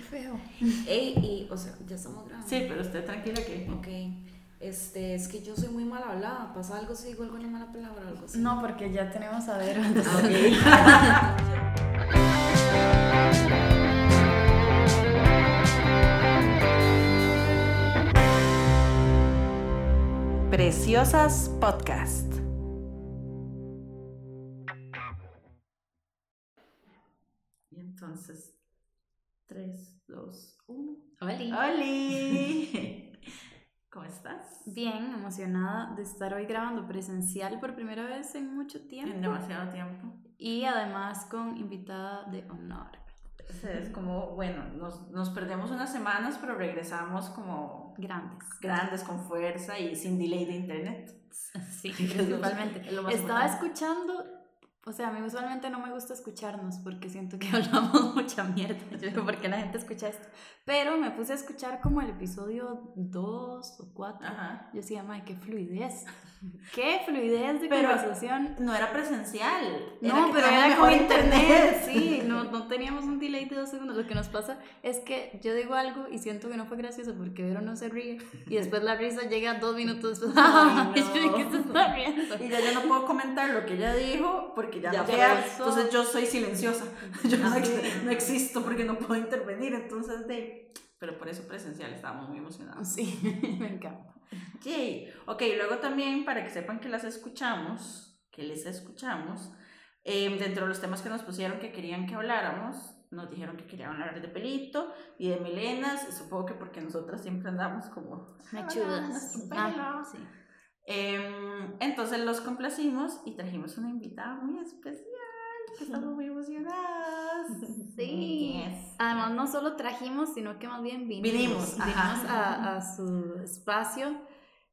qué feo. Ey, y, o sea, ya estamos grabando. Sí, pero usted tranquila que. Ok. Este, es que yo soy muy mal hablada. ¿Pasa algo si digo alguna mala palabra o algo así? No, porque ya tenemos a ver. Preciosas Podcast. Y entonces, 3, 2, 1. Oli. ¡Holi! ¿Cómo estás? Bien, emocionada de estar hoy grabando presencial por primera vez en mucho tiempo. En demasiado tiempo. Y además con invitada de honor. Es como, bueno, nos, nos perdemos unas semanas, pero regresamos como Grandes. grandes, con fuerza y sin delay de internet. Sí, principalmente. es lo más Estaba importante. escuchando, o sea, a mí usualmente no me gusta escucharnos porque siento que hablamos mucha mierda. Yo digo, ¿por qué la gente escucha esto? Pero me puse a escuchar como el episodio 2 o 4. Ajá. Yo decía, madre, qué fluidez. Qué fluidez de Pero- conversación. No era presencial. No, que pero era con internet, sí, no, no teníamos un delay de dos segundos. Lo que nos pasa es que yo digo algo y siento que no fue gracioso porque Vero no se ríe y después la risa llega dos minutos después. Ay, Ay, yo, no. ¿qué se está riendo? Y ya yo no puedo comentar lo que ella dijo porque ya, Ya no queda. Entonces yo soy silenciosa. Yo no, Ah, no existo porque no puedo intervenir. Entonces, de. Pero por eso presencial estábamos muy emocionados. Sí, me encanta. Yay. Ok, luego también para que sepan que las escuchamos, que les escuchamos, eh, dentro de los temas que nos pusieron que querían que habláramos, nos dijeron que querían hablar de pelito y de melenas. Supongo que porque nosotras siempre andamos como. Mechudas. Ah, pelo. sí. Em, entonces los complacimos y trajimos una invitada muy especial, que estamos muy emocionadas. Sí. Yes. Además, no solo trajimos, sino que más bien vinimos. Vinimos, a, a su espacio,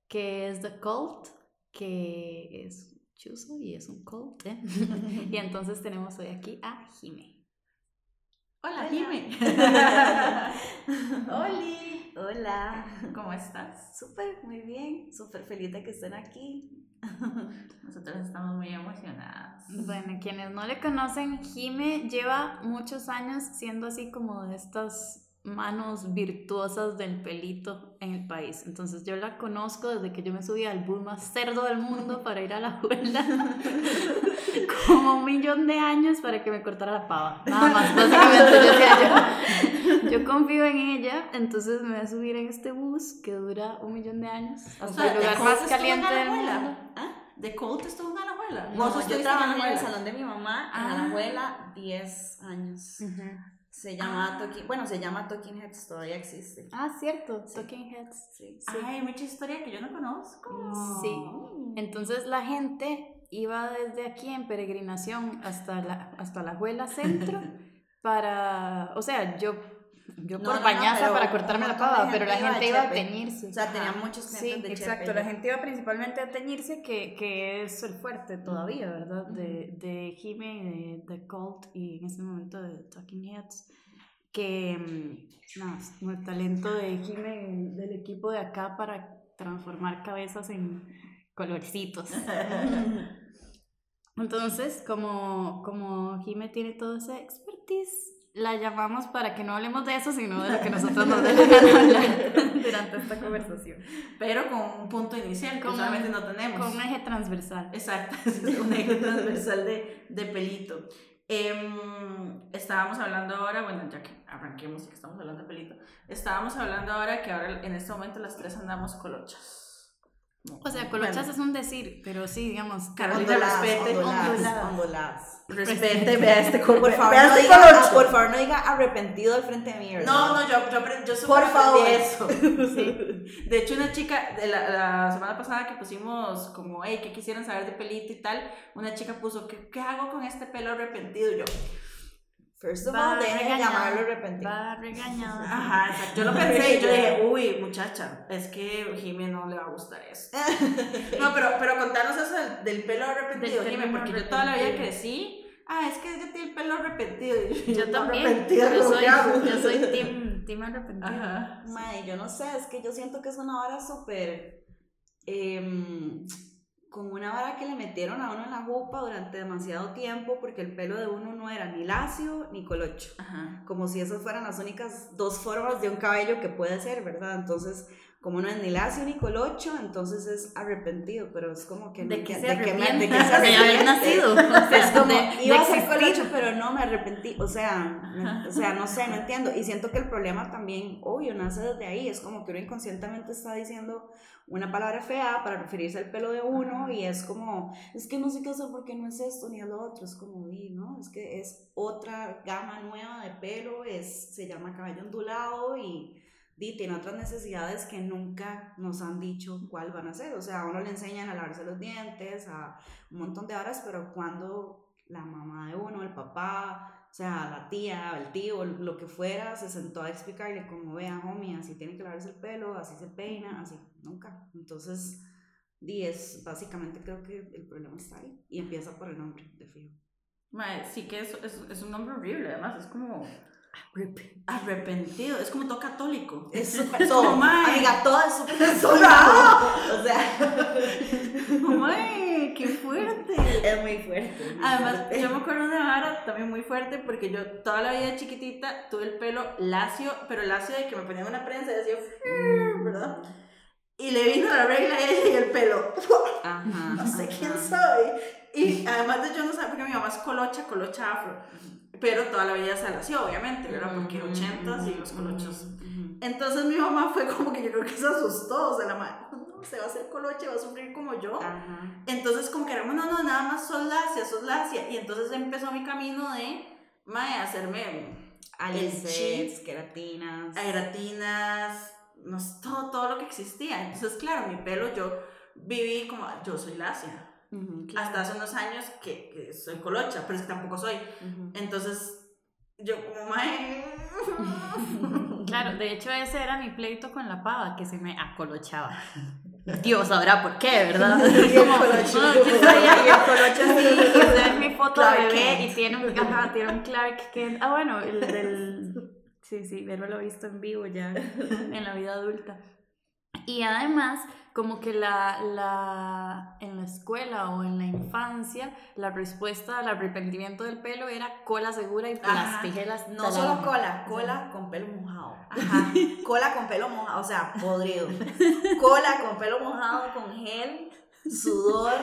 que es The Cult, que es chuzo y es un cult. ¿eh? y entonces tenemos hoy aquí a Jime. Hola, Hola. Jimmy. Oli. Hola. ¿Cómo estás? Súper, muy bien. Súper feliz de que estén aquí. Nosotros estamos muy emocionadas. Bueno, quienes no le conocen, Jime lleva muchos años siendo así como de estas manos virtuosas del pelito en el país. Entonces yo la conozco desde que yo me subí al bus más cerdo del mundo para ir a la escuela. como un millón de años para que me cortara la pava. Nada más, básicamente yo yo. Yo confío en ella, entonces me voy a subir en este bus que dura un millón de años hasta sea, el lugar ¿de más caliente del Alajuela? mundo. ¿Ah? ¿De Colt estuvo en Alajuela? No, ¿Vos yo estuviste trabajé en el Alajuela? salón de mi mamá en Ah. la abuela 10 años. Se llamaba Talking, bueno, se llama Talking Heads, todavía existe. Ah, cierto, Talking Heads. Sí. Sí. Ay, mucha historia que yo no conozco. Sí. Entonces la gente iba desde aquí en peregrinación hasta la, hasta la Juela Centro para, o sea, yo, yo No, por no, no, bañaza pero para cortarme la pava, pero la gente iba a teñirse. O sea, tenía muchos Sí, clientes de exacto. chepe. La gente iba principalmente a teñirse, que, que es el fuerte todavía, ¿verdad? De, de Jime, de, de Colt y en ese momento de Talking Heads. Que, mm, no, el talento de Jime del equipo de acá para transformar cabezas en colorcitos. Entonces, como, como Jime tiene toda esa expertise, la llamamos para que no hablemos de eso, sino de lo que nosotros nos gana hablar durante esta conversación. Pero con un punto inicial que usualmente no tenemos. Con un eje transversal. Exacto, es un eje transversal de, de pelito. Em, estábamos hablando ahora, bueno, ya que arranquemos y que estamos hablando de pelito, estábamos hablando ahora que ahora en este momento las tres andamos colochas. O sea, colochas bueno, es un decir, pero sí, digamos, onduladas, onduladas. Respete, vea este col- Por favor, no este diga, por favor, no diga arrepentido al frente de mí, ¿verdad? No, no, yo, yo, yo Por favor. eso. Sí. De hecho, una chica, de la, la semana pasada que pusimos como, hey, ¿qué quisieran saber de pelito y tal? Una chica puso, ¿qué, qué hago con este pelo arrepentido? Y yo, First of all, dejen de llamarlo arrepentido. Va regañada. Ajá, exacto. Yo lo pensé y yo dije, uy, muchacha, es que Jimmy no le va a gustar eso. No, pero, pero contanos eso del, del pelo arrepentido, Del Jimmy, pelo porque yo toda la vida arrepentido. crecí. Ah, es que ella tiene el pelo arrepentido. Yo "No, también. arrepentida, Yo ¿cómo soy, que hago?" yo soy team, team arrepentido. Ajá. Mae, yo no sé, es que yo siento que es una hora súper. em, con una vara que le metieron a uno en la jupa durante demasiado tiempo porque el pelo de uno no era ni lacio ni colocho. Ajá. Como si esas fueran las únicas dos formas de un cabello que puede ser, ¿verdad? Entonces, como no es ni lacio ni colocho, entonces es arrepentido, pero es como que... ¿De qué se de que me- de que se haber arrepiente. nacido. Es como, de- iba a ser colocho, pero no, me arrepentí. O sea, me- o sea, no sé, no entiendo. Y siento que el problema también, obvio, nace desde ahí. Es como que uno inconscientemente está diciendo una palabra fea para referirse al pelo de uno y es como, es que no sé qué hacer porque no es esto ni es lo otro. Es como, y, ¿no? Es que es otra gama nueva de pelo, es, se llama cabello ondulado y tiene otras necesidades que nunca nos han dicho cuál van a ser. O sea, a uno le enseñan a lavarse los dientes, a un montón de horas, pero cuando la mamá de uno, el papá, o sea, la tía, el tío, lo que fuera, se sentó a explicarle como, vea, homie, así tiene que lavarse el pelo, así se peina, así, nunca. Entonces, di, es, básicamente creo que el problema está ahí y empieza por el nombre, de fijo. Sí que es, es, es un nombre horrible, además, es como arrepentido, es como todo católico. Es súper todo, amiga, todo es súper. O sea, Mae, qué fuerte. es muy fuerte. muy Además, fuerte. yo me acuerdo de Vara también muy fuerte porque yo toda la vida chiquitita tuve el pelo lacio, pero lacio de que me ponían una prensa y decía, ¿verdad? Y le vino la regla a ella y el pelo, Ajá, no sé quién soy. Y además de yo no sabía porque mi mamá es colocha, colocha afro. Pero toda la vida se lació, obviamente, ¿verdad? Porque Ujú, ochentas y ujú, los colochos. Entonces mi mamá fue como que yo creo que se asustó, o sea, la madre, no, se va a hacer coloche, va a sufrir como yo. Ajá. Entonces como que era, no, no, nada más sos lacia, sos lacia. Y entonces empezó mi camino de, mae, hacerme Alisets, queratinas. aeratinas, no todo, todo lo que existía. Entonces, claro, mi pelo yo viví como, yo soy lacia. Hasta hace unos años que, que soy colocha, pero es que tampoco soy. Entonces, yo como, mae... Claro, de hecho ese era mi pleito con la pava, que se me acolochaba. Dios sabrá por qué, ¿verdad? Y el Como, colocho. no, ¿quién sabía? Y el colocho así, y esa es mi foto Clark de bebé Kent. y tiene un, ajá, tiene un Clark Kent. Ah, bueno, el del... Sí, sí, pero lo he visto en vivo ya en la vida adulta. Y además, como que la, la, en la escuela o en la infancia, la respuesta al arrepentimiento del pelo era cola segura y tijeras. No solo cola, cola con pelo mojado. Ajá. Cola con pelo mojado, o sea, podrido. Cola con pelo mojado, con gel, sudor,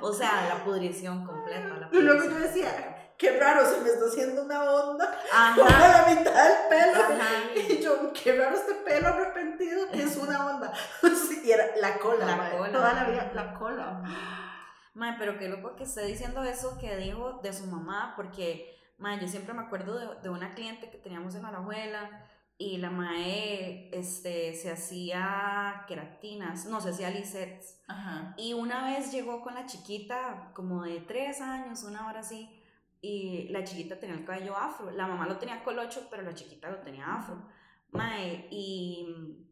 o sea, la pudrición completa. La Y luego yo decía, qué raro, se me está haciendo una onda Ajá, la mitad del pelo. Ajá. Y yo, qué raro este pelo es una onda. Y era la cola, La mae, cola. toda la vida, la cola. Mae, pero qué loco que esté diciendo eso que dijo de su mamá, porque, yo siempre me acuerdo de, de una cliente que teníamos en la abuela y la mae este, se hacía queratinas, no, se hacía lisets. Y una vez llegó con la chiquita, como de tres años, una hora así, y la chiquita tenía el cabello afro. La mamá lo tenía colocho, pero la chiquita lo tenía afro. Mae, y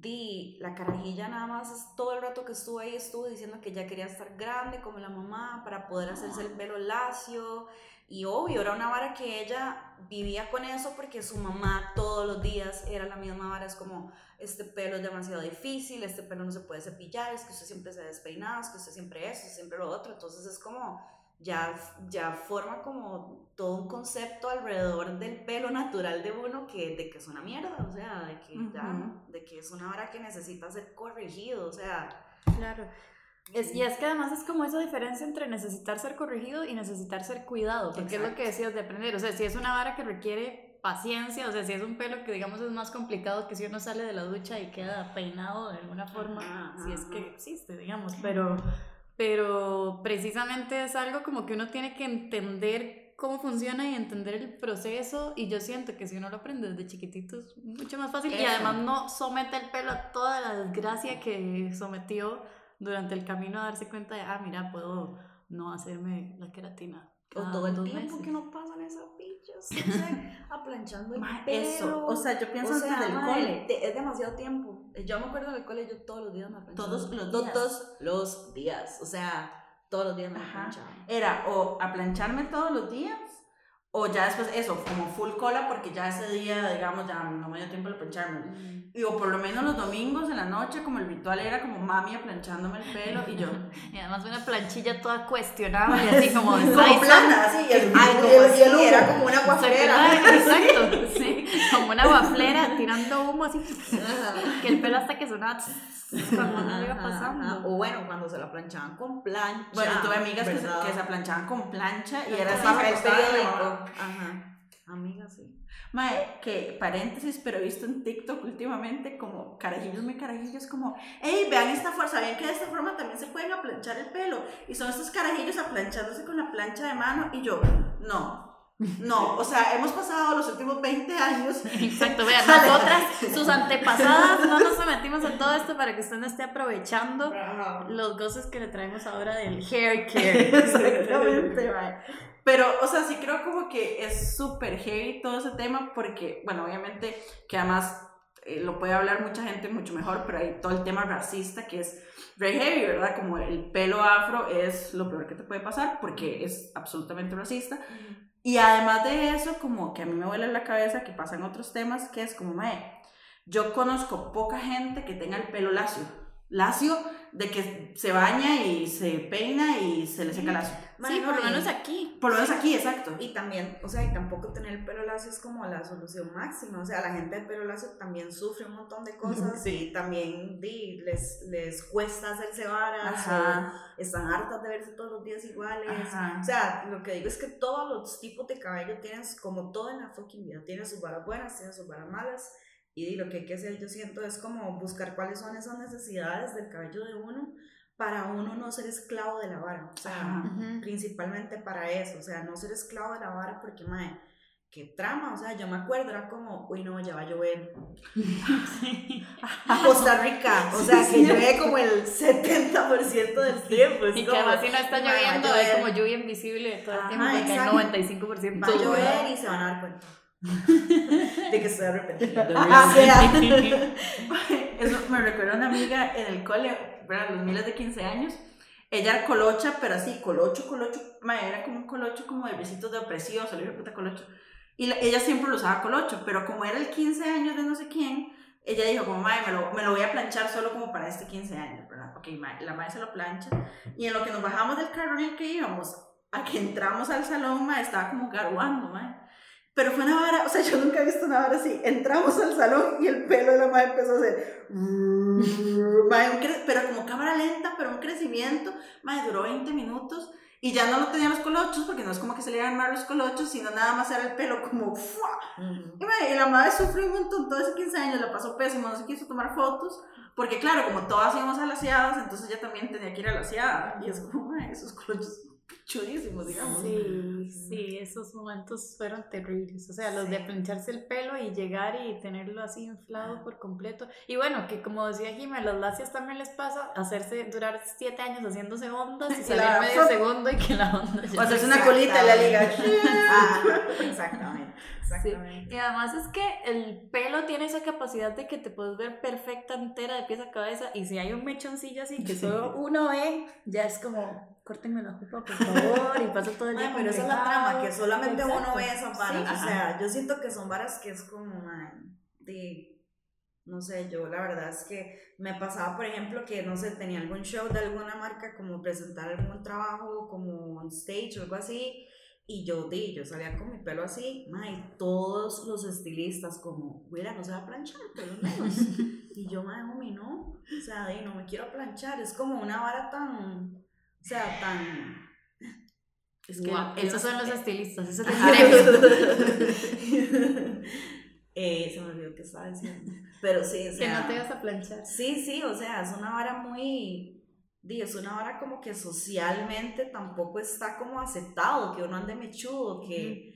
di, la carajilla nada más todo el rato que estuvo ahí estuvo diciendo que ya quería estar grande como la mamá para poder hacerse el pelo lacio. Y obvio, era una vara que ella vivía con eso porque su mamá todos los días era la misma vara. Es como, este pelo es demasiado difícil, este pelo no se puede cepillar, es que usted siempre se despeinado, es que usted siempre eso, siempre lo otro. Entonces es como, ya, ya forma como todo un concepto alrededor del pelo natural de uno que, de que es una mierda, o sea, de que, ya, Ujú. de que es una vara que necesita ser corregido, o sea. Claro. Es, y es que además es como esa diferencia entre necesitar ser corregido y necesitar ser cuidado, porque es lo que decías de aprender. O sea, si es una vara que requiere paciencia, o sea, si es un pelo que digamos es más complicado que si uno sale de la ducha y queda peinado de alguna forma, si es que existe, digamos, pero, pero precisamente es algo como que uno tiene que entender cómo funciona y entender el proceso y yo siento que si uno lo aprende desde chiquitito es mucho más fácil y Eso. además no somete el pelo a toda la desgracia que sometió durante el camino a darse cuenta de, ah, mira, puedo no hacerme la queratina. O todo el tiempo meses. que uno pasa en esas bichas, aplanchando el pelo. Eso, o sea, yo pienso O sea, del mae, cole. es demasiado tiempo. Yo me acuerdo del cole, yo todos los días me planchaba. Todos los días. Todos los días. O sea, todos los días me Ajá. planchaba. Era o a plancharme todos los días O ya después, eso, como full cola, porque ya ese día, digamos, ya no me dio tiempo de plancharme. Y o por lo menos los domingos en la noche, como el ritual era como mami planchándome el pelo y yo. Y además una planchilla toda cuestionada y así como de Como plana, así, y el, Algo y el- y el así, humo. era como una guaflera. Exacto, sí, como una guaflera tirando humo así, que el pelo hasta que sonaba cuando no iba Ajá, ajá. pasando. O bueno, cuando se la planchaban con plancha. Bueno, tuve amigas que se, que se planchaban con plancha y era así. Periódico. Ajá. Amigas, sí. Mae, que paréntesis, pero he visto en TikTok últimamente como carajillos muy carajillos, como, hey, vean esta forma, ¿sabían que de esta forma también se pueden aplanchar el pelo? Y son estos carajillos aplanchándose con la plancha de mano, y yo, no, no, o sea, hemos pasado los últimos 20 años. Exacto, vean, nosotras, sus antepasadas, no nos sometimos a todo esto para que usted no esté aprovechando los goces que le traemos ahora del hair care. Exactamente. Pero, o sea, sí creo como que es súper heavy todo ese tema porque, bueno, obviamente que además eh, lo puede hablar mucha gente mucho mejor, pero hay todo el tema racista que es very heavy, ¿verdad? Como el pelo afro es lo peor que te puede pasar porque es absolutamente racista. Y además de eso, como que a mí me vuela la cabeza que pasan otros temas que es como, mae, yo conozco poca gente que tenga el pelo lacio. Lacio de que se baña y se peina y se le seca lacio. Sí, por lo y- menos aquí. Por lo menos aquí, exacto. Y también, o sea, y tampoco tener el pelo lacio es como la solución máxima. O sea, la gente de pelo lacio también sufre un montón de cosas Sí. y también di, les, les cuesta hacerse varas o están hartas de verse todos los días iguales. Ajá. O sea, lo que digo es que todos los tipos de cabello tienen, como todo en la fucking vida, tienen sus varas buenas, tienen sus varas malas. Y lo que hay que hacer, yo siento, es como buscar cuáles son esas necesidades del cabello de uno para uno no ser esclavo de la vara. O sea, Ajá. Ujú. principalmente para eso, o sea, no ser esclavo de la vara porque, mae, qué trama, o sea, yo me acuerdo, era como, uy, no, ya va a llover. Costa Rica, o sea, que llueve como el 70% del tiempo. es Y que como, además si no está "Mae, va a lloviendo, llover". como lluvia invisible todo el Ajá, tiempo, exacto. hay 95% Va a llover y se van a dar cuenta de que estoy arrepentida. De O sea, Eso me recuerda a una amiga en el cole, ¿verdad? Los miles de 15 años. Ella era colocha, pero así, colocho, colocho. mae, era como un colocho como de besitos de opresivo, se dijo puta colocho. Y la- ella siempre lo usaba colocho, pero como era el 15 años de no sé quién, ella dijo como, mae, me lo, me lo voy a planchar solo como para este 15 años, ¿verdad? Ok, mae, la madre se lo plancha. Y en lo que nos bajamos del carro en el que íbamos, a que entramos al salón, mae, estaba como garguando, mae. Pero fue una vara, o sea, yo nunca he visto una vara así. Entramos al salón y el pelo de la madre empezó a hacer. Pero como cámara lenta, pero un crecimiento. Mae, duró 20 minutos y ya no lo tenían los colochos, porque no es como que se le iban mal los colochos, sino nada más era el pelo como. ¡fua! Y, la madre sufrió un montón, todo ese 15 años, la pasó pésimo, no se quiso tomar fotos. Porque claro, como todas íbamos a las entonces ella también tenía que ir a la. Y es como, mae, esos colochos chudísimos, digamos. Sí, sí, esos momentos fueron terribles. O sea, los de plancharse el pelo y llegar y tenerlo así inflado por completo. Y bueno, que como decía Jimé, los lacios también les pasa hacerse, durar siete años haciéndose ondas y salir medio segundo y que la onda O sea, es una colita en la liga. Ah, exactamente, exactamente. Y además es que el pelo tiene esa capacidad de que te puedes ver perfecta entera de pies a cabeza y si hay un mechoncillo así que solo uno ve, ya es como, córtenme la jupa por favor y pasa todo el día con pero esa es la trama, que solamente uno Exacto. ve esas varas. Sí, o sea, yo siento que son varas que es como, man, de, no sé, yo la verdad es que me pasaba, por ejemplo, que, no sé, tenía algún show de alguna marca, como presentar algún trabajo, como on stage o algo así, y yo, di, yo salía con mi pelo así, mae, y todos los estilistas como, mira, no se va a planchar, pelo menos. y yo, mae, homie, no, o sea, di, no me quiero planchar, es como una vara tan, o sea, tan... Es que esos son los estilistas, ese es el Ajá. gremio. eh, se me olvidó que estaba diciendo. Pero sí, o Que sea. no te vas a planchar. Sí, sí, o sea, es una vara muy. es una vara como que socialmente tampoco está como aceptado que uno ande mechudo, que.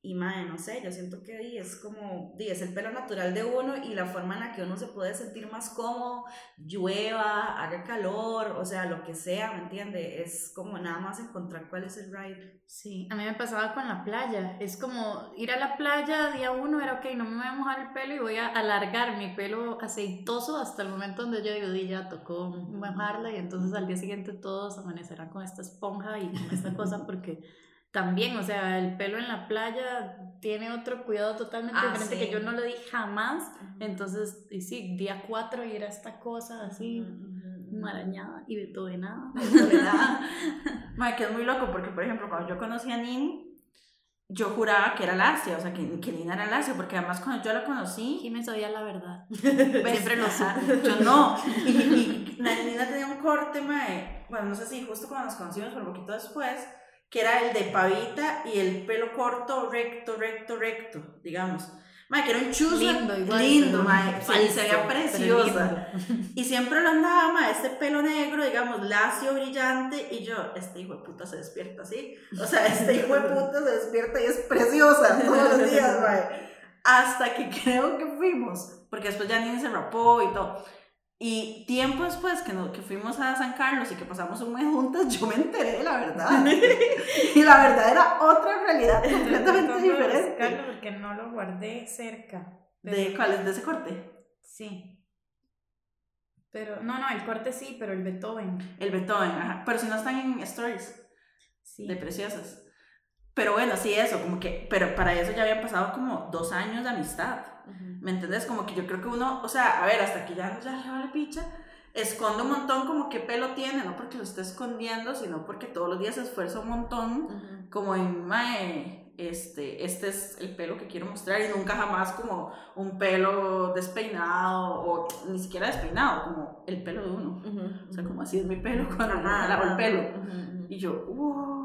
Y madre, no sé, yo siento que di, es como, di, es el pelo natural de uno y la forma en la que uno se puede sentir más cómodo, llueva, haga calor, o sea, lo que sea, ¿me entiende? Es como nada más encontrar cuál es el ride. Sí, a mí me pasaba con la playa. Es como ir a la playa día uno era ok, no me voy a mojar el pelo y voy a alargar mi pelo aceitoso hasta el momento donde yo digo, "Di, ya tocó mojarla y entonces al día siguiente todos amanecerán con esta esponja y con esta cosa porque también, o sea, el pelo en la playa tiene otro cuidado totalmente Ah, diferente que sí. yo no lo di jamás. Entonces, y sí, día 4 y era esta cosa así, marañada y beethovenada. Mae, que es muy loco porque, por ejemplo, cuando yo conocí a Nin, yo juraba que era Lacia, o sea, que, que Nina era Lacia, porque además cuando yo la conocí, Jiménez sabía la verdad. ¿ves? Siempre lo supe. Yo no. Y, y la Nina tenía un corte, mae, bueno, no sé si justo cuando nos conocimos, pero un poquito después, que era el de pavita y el pelo corto, recto, recto, recto, digamos. Mae, que era un chuzo Lindo igual, lindo, mae, y se veía preciosa. Y siempre lo andaba, ma, este pelo negro, digamos, lacio, brillante, y yo, este hijo de puta se despierta así. O sea, este hijo de puta se despierta y es preciosa todos los días, ma. Hasta que creo que fuimos, porque después ya ni se rapó y todo. Y tiempo después que, no, que fuimos a San Carlos y que pasamos un mes juntas, yo me enteré de la verdad. y la verdad era otra realidad completamente diferente. porque no lo guardé cerca. ¿De cuál es? ¿De ese corte? Sí. Pero, no, no, el corte sí, pero el Beethoven. El Beethoven, ajá. Pero si no están en stories. Sí. de preciosas. Pero bueno, sí, eso, como que, pero para eso ya habían pasado como dos años de amistad. ¿Me entendés? Como que yo creo que uno, o sea, a ver, hasta que ya, ya le vale picha, esconde un montón como qué pelo tiene, no porque lo esté escondiendo, sino porque todos los días se esfuerza un montón, como en, mae, este, este es el pelo que quiero mostrar y nunca jamás como un pelo despeinado o ni siquiera despeinado, como el pelo de uno. O sea, como así es mi pelo cuando me lavo el pelo. Y yo, wow.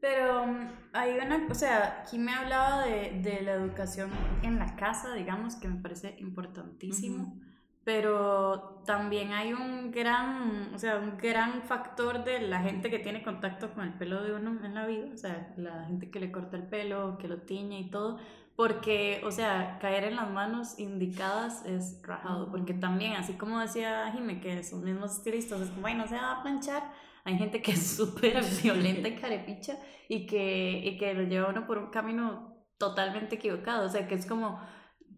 Pero um, hay una, o sea, aquí me hablaba de, de la educación en la casa, digamos, que me parece importantísimo, pero también hay un gran, o sea, un gran factor de la gente que tiene contacto con el pelo de uno en la vida, o sea, la gente que le corta el pelo, que lo tiñe y todo, porque, o sea, caer en las manos indicadas es rajado, porque también, así como decía Jime, que son mismos estilistas, es como, ay, no se va a planchar, hay gente que es súper violenta y carepicha y que, y que lo lleva uno por un camino totalmente equivocado. O sea, que es como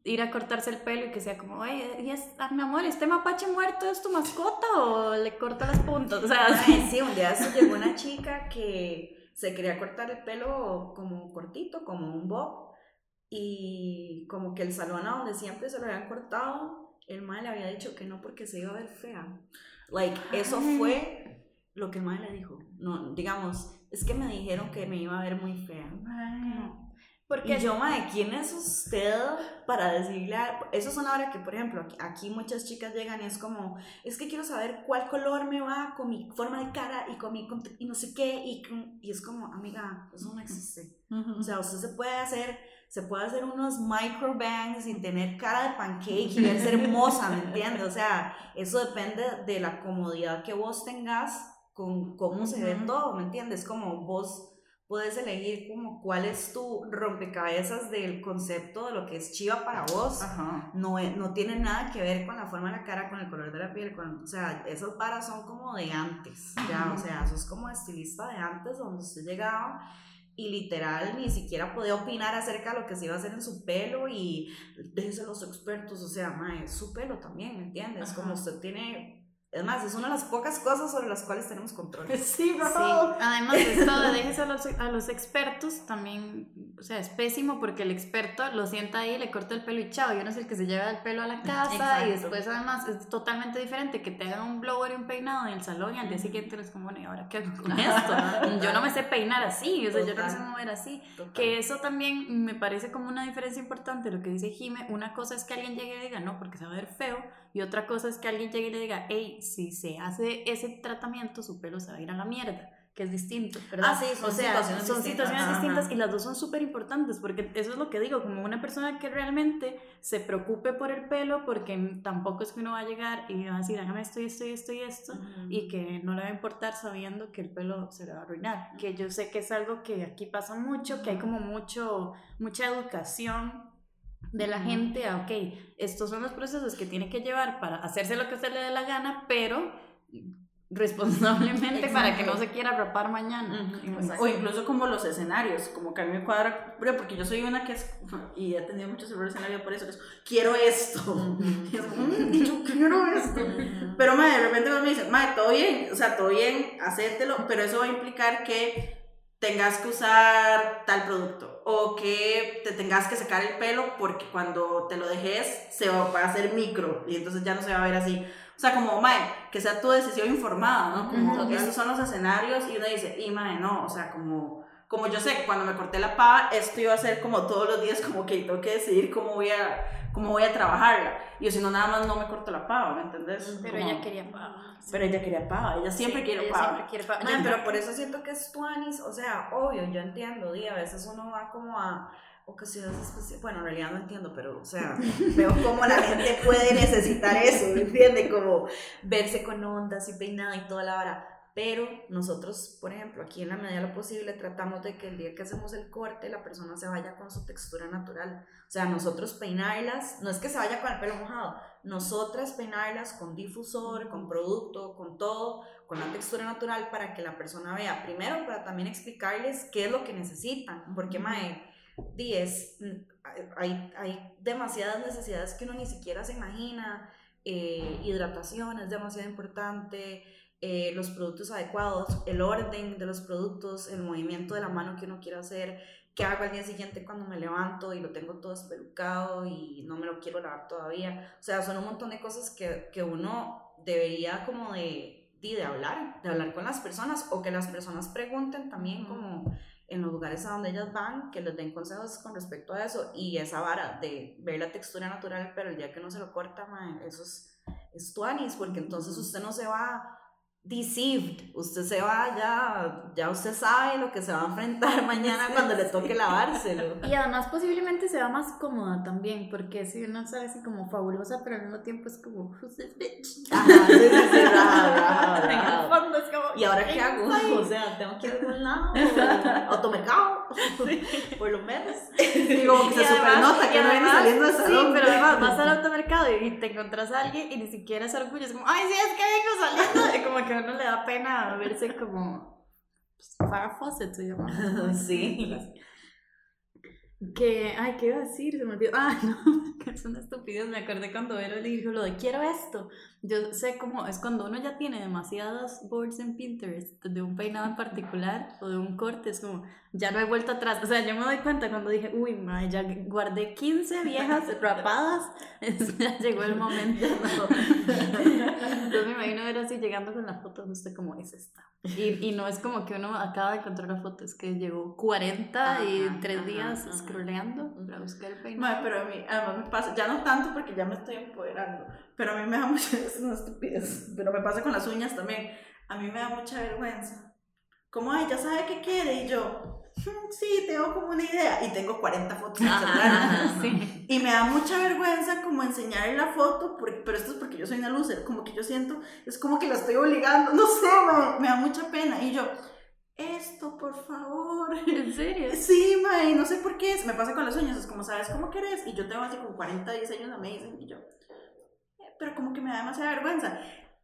ir a cortarse el pelo y que sea como, oye, y es, ah, mi amor, ¿este mapache muerto es tu mascota o le corta las puntas? O sea, Ay, sí. un día se llegó una chica que se quería cortar el pelo como cortito, como un bob, y como que el salón a donde siempre se lo habían cortado, el mae le había dicho que no porque se iba a ver fea. Like, eso Ay. fue lo que el mae le dijo. No, digamos, es que me dijeron que me iba a ver muy fea. Porque Y yo, mae, ¿quién es usted para decirle? a- Eso es una hora que, por ejemplo, aquí, muchas chicas llegan y es como, es que quiero saber cuál color me va con mi forma de cara y con mi cont- y no sé qué y, con- y es como, amiga, eso no existe. O sea, usted se puede hacer, se puede hacer unos microbangs sin tener cara de pancake y verse hermosa, ¿me entiendes? O sea, eso depende de la comodidad que vos tengas con cómo se ve Ujú. todo, ¿me entiendes? Como vos puedes elegir como cuál es tu rompecabezas del concepto de lo que es chiva para vos. Ajá. No, no tiene nada que ver con la forma de la cara, con el color de la piel, con, o sea, esas varas son como de antes, ya, o sea, eso es como estilista de antes, donde usted llegaba y literal ni siquiera podía opinar acerca de lo que se iba a hacer en su pelo y déjese los expertos, o sea, mae, su pelo también, ¿me entiendes? Ajá. Como usted tiene, es más, es una de las pocas cosas sobre las cuales tenemos control. Sí, bro. Sí, además de esto de dejes a los, a los expertos, también, o sea, es pésimo porque el experto lo sienta ahí, le corta el pelo y chao, y uno es el que se lleva el pelo a la casa Exacto. y después además es totalmente diferente que te hagan un blower y un peinado en el salón y al día siguiente eres como, bueno, ¿y ahora qué hago con esto? Yo no me sé peinar así, o sea, yo no me sé mover así. Total. Que eso también me parece como una diferencia importante, lo que dice Jime. Una cosa es que alguien llegue y diga, no, porque se va a ver feo. Y otra cosa es que alguien llegue y le diga, hey, si se hace ese tratamiento, su pelo se va a ir a la mierda, que es distinto. ¿verdad? Ah, sí, son o sea, situaciones son distintas. situaciones Ajá, distintas ajá. y las dos son súper importantes, porque eso es lo que digo, como una persona que realmente se preocupe por el pelo, porque tampoco es que uno va a llegar y va a decir, hágame esto y esto y esto y esto y que no le va a importar sabiendo que el pelo se le va a arruinar. Que yo sé que es algo que aquí pasa mucho, que hay como mucho, mucha educación de la gente a, ok, estos son los procesos que tiene que llevar para hacerse lo que usted le dé la gana, pero responsablemente para que no se quiera rapar mañana. Exacto. O incluso como los escenarios, como que a mí me cuadra, porque yo soy una que es, y he tenido muchos errores en la vida por eso, que es, quiero esto, y es como, "Mm, yo quiero esto, pero madre, de repente me dicen, madre, todo bien, o sea, todo bien, hacértelo, pero eso va a implicar que tengas que usar tal producto o que te tengas que secar el pelo porque cuando te lo dejes se va a hacer micro y entonces ya no se va a ver así. O sea, como, mae, que sea tu decisión informada, ¿no? Como, estos son los escenarios y uno dice, y mae, no, o sea, como, como yo sé que cuando me corté la pava, esto iba a ser como todos los días, como que tengo que decidir cómo voy a, cómo voy a trabajarla. Y si no, nada más no me corto la pava, ¿me entendés? Pero ella quería pava. Pero ella quería pava, ella siempre quiere ella pava. Siempre quiere pava. Man, pero por eso siento que es tuanis, o sea, obvio, yo entiendo, a veces uno va como a ocasiones especiales, bueno, en realidad no entiendo, pero, o sea, veo cómo la gente puede necesitar eso, ¿me entiende? Como verse con ondas y peinada y toda la hora. Pero nosotros, por ejemplo, aquí en la medida de lo posible, tratamos de que el día que hacemos el corte, la persona se vaya con su textura natural. O sea, nosotros peinarlas, no es que se vaya con el pelo mojado, nosotras peinarlas con difusor, con producto, con todo, con la textura natural para que la persona vea. Primero, para también explicarles qué es lo que necesitan, porque, mae, 10, hay, hay demasiadas necesidades que uno ni siquiera se imagina. Eh, hidratación es demasiado importante eh, los productos adecuados, el orden de los productos, el movimiento de la mano que uno quiere hacer, qué hago al día siguiente cuando me levanto y lo tengo todo espelucado y no me lo quiero lavar todavía. O sea, son un montón de cosas que, que uno debería como de, de, hablar, de hablar con las personas o que las personas pregunten también como en los lugares a donde ellas van, que les den consejos con respecto a eso y esa vara de ver la textura natural, pero el día que no se lo corta, man, eso es, es tuanis, porque entonces usted no se va deceived. Usted se va ya, ya usted sabe lo que se va a enfrentar mañana cuando le toque lavárselo. Y además posiblemente se va más cómoda también, porque si uno sabe así como fabulosa, pero al mismo tiempo es como, who's this bitch? Ajá, sí, sí, sí, ¿Y ahora qué hago? O sea, tengo que ir a algún lado, automercado, por lo menos. Y como que se supernota que no viene saliendo de Sí, salón. pero además vas al automercado y te encontrás a alguien y ni siquiera es orgullo, es como, ay, sí, es que vengo saliendo. Y como que a uno le da pena verse como pues, se llama. Sí. Que, ay, ¿qué iba a decir? Se me olvidó. Ah, no, que es una estupidez. Me acordé cuando Vero le dijo lo de quiero esto. Yo sé cómo es cuando uno ya tiene demasiadas boards en Pinterest de un peinado en particular o de un corte, es como, ya no he vuelto atrás. O sea, yo me doy cuenta cuando dije, uy, ma, ya guardé 15 viejas rapadas, es- ya llegó el momento. Entonces me imagino ver así llegando con la foto justo como es esta. Y, y no es como que uno acaba de encontrar la foto, es que llegó 40 y Ajá, tres ajá, días ajá. Scrolleando para buscar el peinado. pero a mí, además me pasa, ya no tanto porque ya me estoy empoderando, pero a mí me da mucha, es una estupidez, pero me pasa con las uñas también, a mí me da mucha vergüenza. Como, ay, ya sabe qué quiere, y yo, "Hmm, sí, tengo como una idea, y tengo 40 fotos en el celular. Ajá. Sí. Y me da mucha vergüenza como enseñarle la foto, porque, pero esto es porque yo soy una loser, como que yo siento, es como que la estoy obligando, no sé, me, me da mucha pena. Y yo, esto, por favor. ¿En serio? Sí, mae, no sé por qué, es- me pasa con las uñas, es como, ¿sabes cómo querés? Y yo tengo así como 40 diseños, no me dicen, y yo, "Eh", pero como que me da demasiada vergüenza.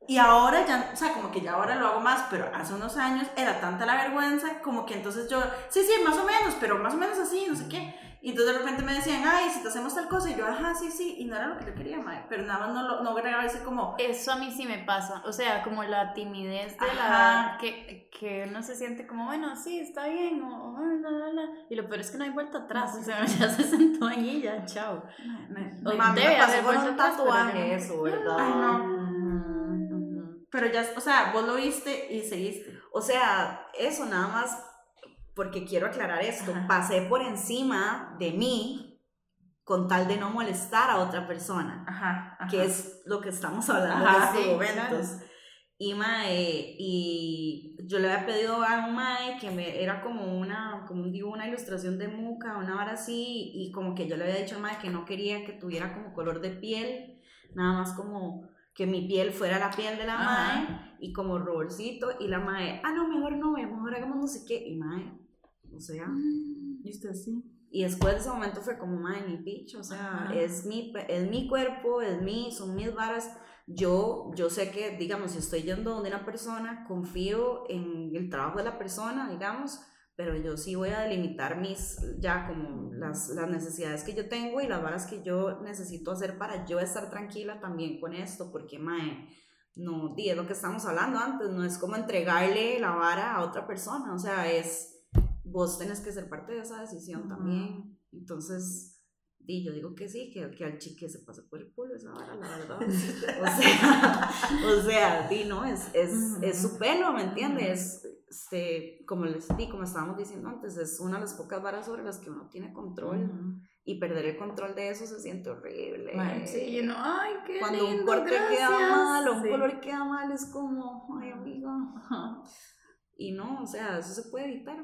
Y ahora ya, o sea, como que ya ahora lo hago más, pero hace unos años era tanta la vergüenza, como que entonces yo, sí, sí, más o menos, pero más o menos así, no sé qué. Y entonces de repente me decían, ay, si te hacemos tal cosa, y yo, ajá, sí, sí, y no era lo que yo quería, mae, pero nada más no, lo, no agregaba ese como, Eso a mí sí me pasa, o sea, como la timidez de la Ajá. que, que uno se siente como, bueno, sí, está bien, o o, la, la, la. y lo peor es que no hay vuelta atrás, o sea, ya se sentó ahí y ya, chao. mae, O mae, Mami, debe me pasó con un tatuaje eso, ¿verdad? Ay, no. Pero ya, o sea, vos lo viste y seguiste. O sea, eso nada más porque quiero aclarar esto. Ajá. Pasé por encima de mí con tal de no molestar a otra persona, Ajá, ajá. que es lo que estamos hablando en estos sí, momentos. Y mae, y yo le había pedido a un mae que me era como una, como un una ilustración de muca, una vara así, y como que yo le había dicho al mae que no quería que tuviera como color de piel, nada más como que mi piel fuera la piel de la Ajá. mae, y como roborcito, y la mae, ah no, mejor no, mejor hagamos no sé qué, y mae, o sea, ¿Y usted sí? y después de ese momento fue como, madre, mi bicho, o sea, Ajá. es mi, es mi cuerpo, es mi, son mis varas. Yo, yo sé que, digamos, si estoy yendo donde una persona, confío en el trabajo de la persona, digamos, pero yo sí voy a delimitar mis, ya como las, las necesidades que yo tengo y las varas que yo necesito hacer para yo estar tranquila también con esto, porque, mae, no, di, es lo que estamos hablando antes, no es como entregarle la vara a otra persona, o sea, es vos tenés que ser parte de esa decisión también. Entonces, di, yo digo que sí, que, que al chique se pase por el culo esa vara, la verdad. o sea, o sea, di, no, es, es, es su pelo, ¿me entiendes? Este, como les di, como estábamos diciendo antes, es una de las pocas varas sobre las que uno tiene control. Y perder el control de eso se siente horrible. sí, no, ay, qué Cuando un corte queda mal o un color queda mal, es como, ay, amigo. Y no, o sea, eso se puede evitar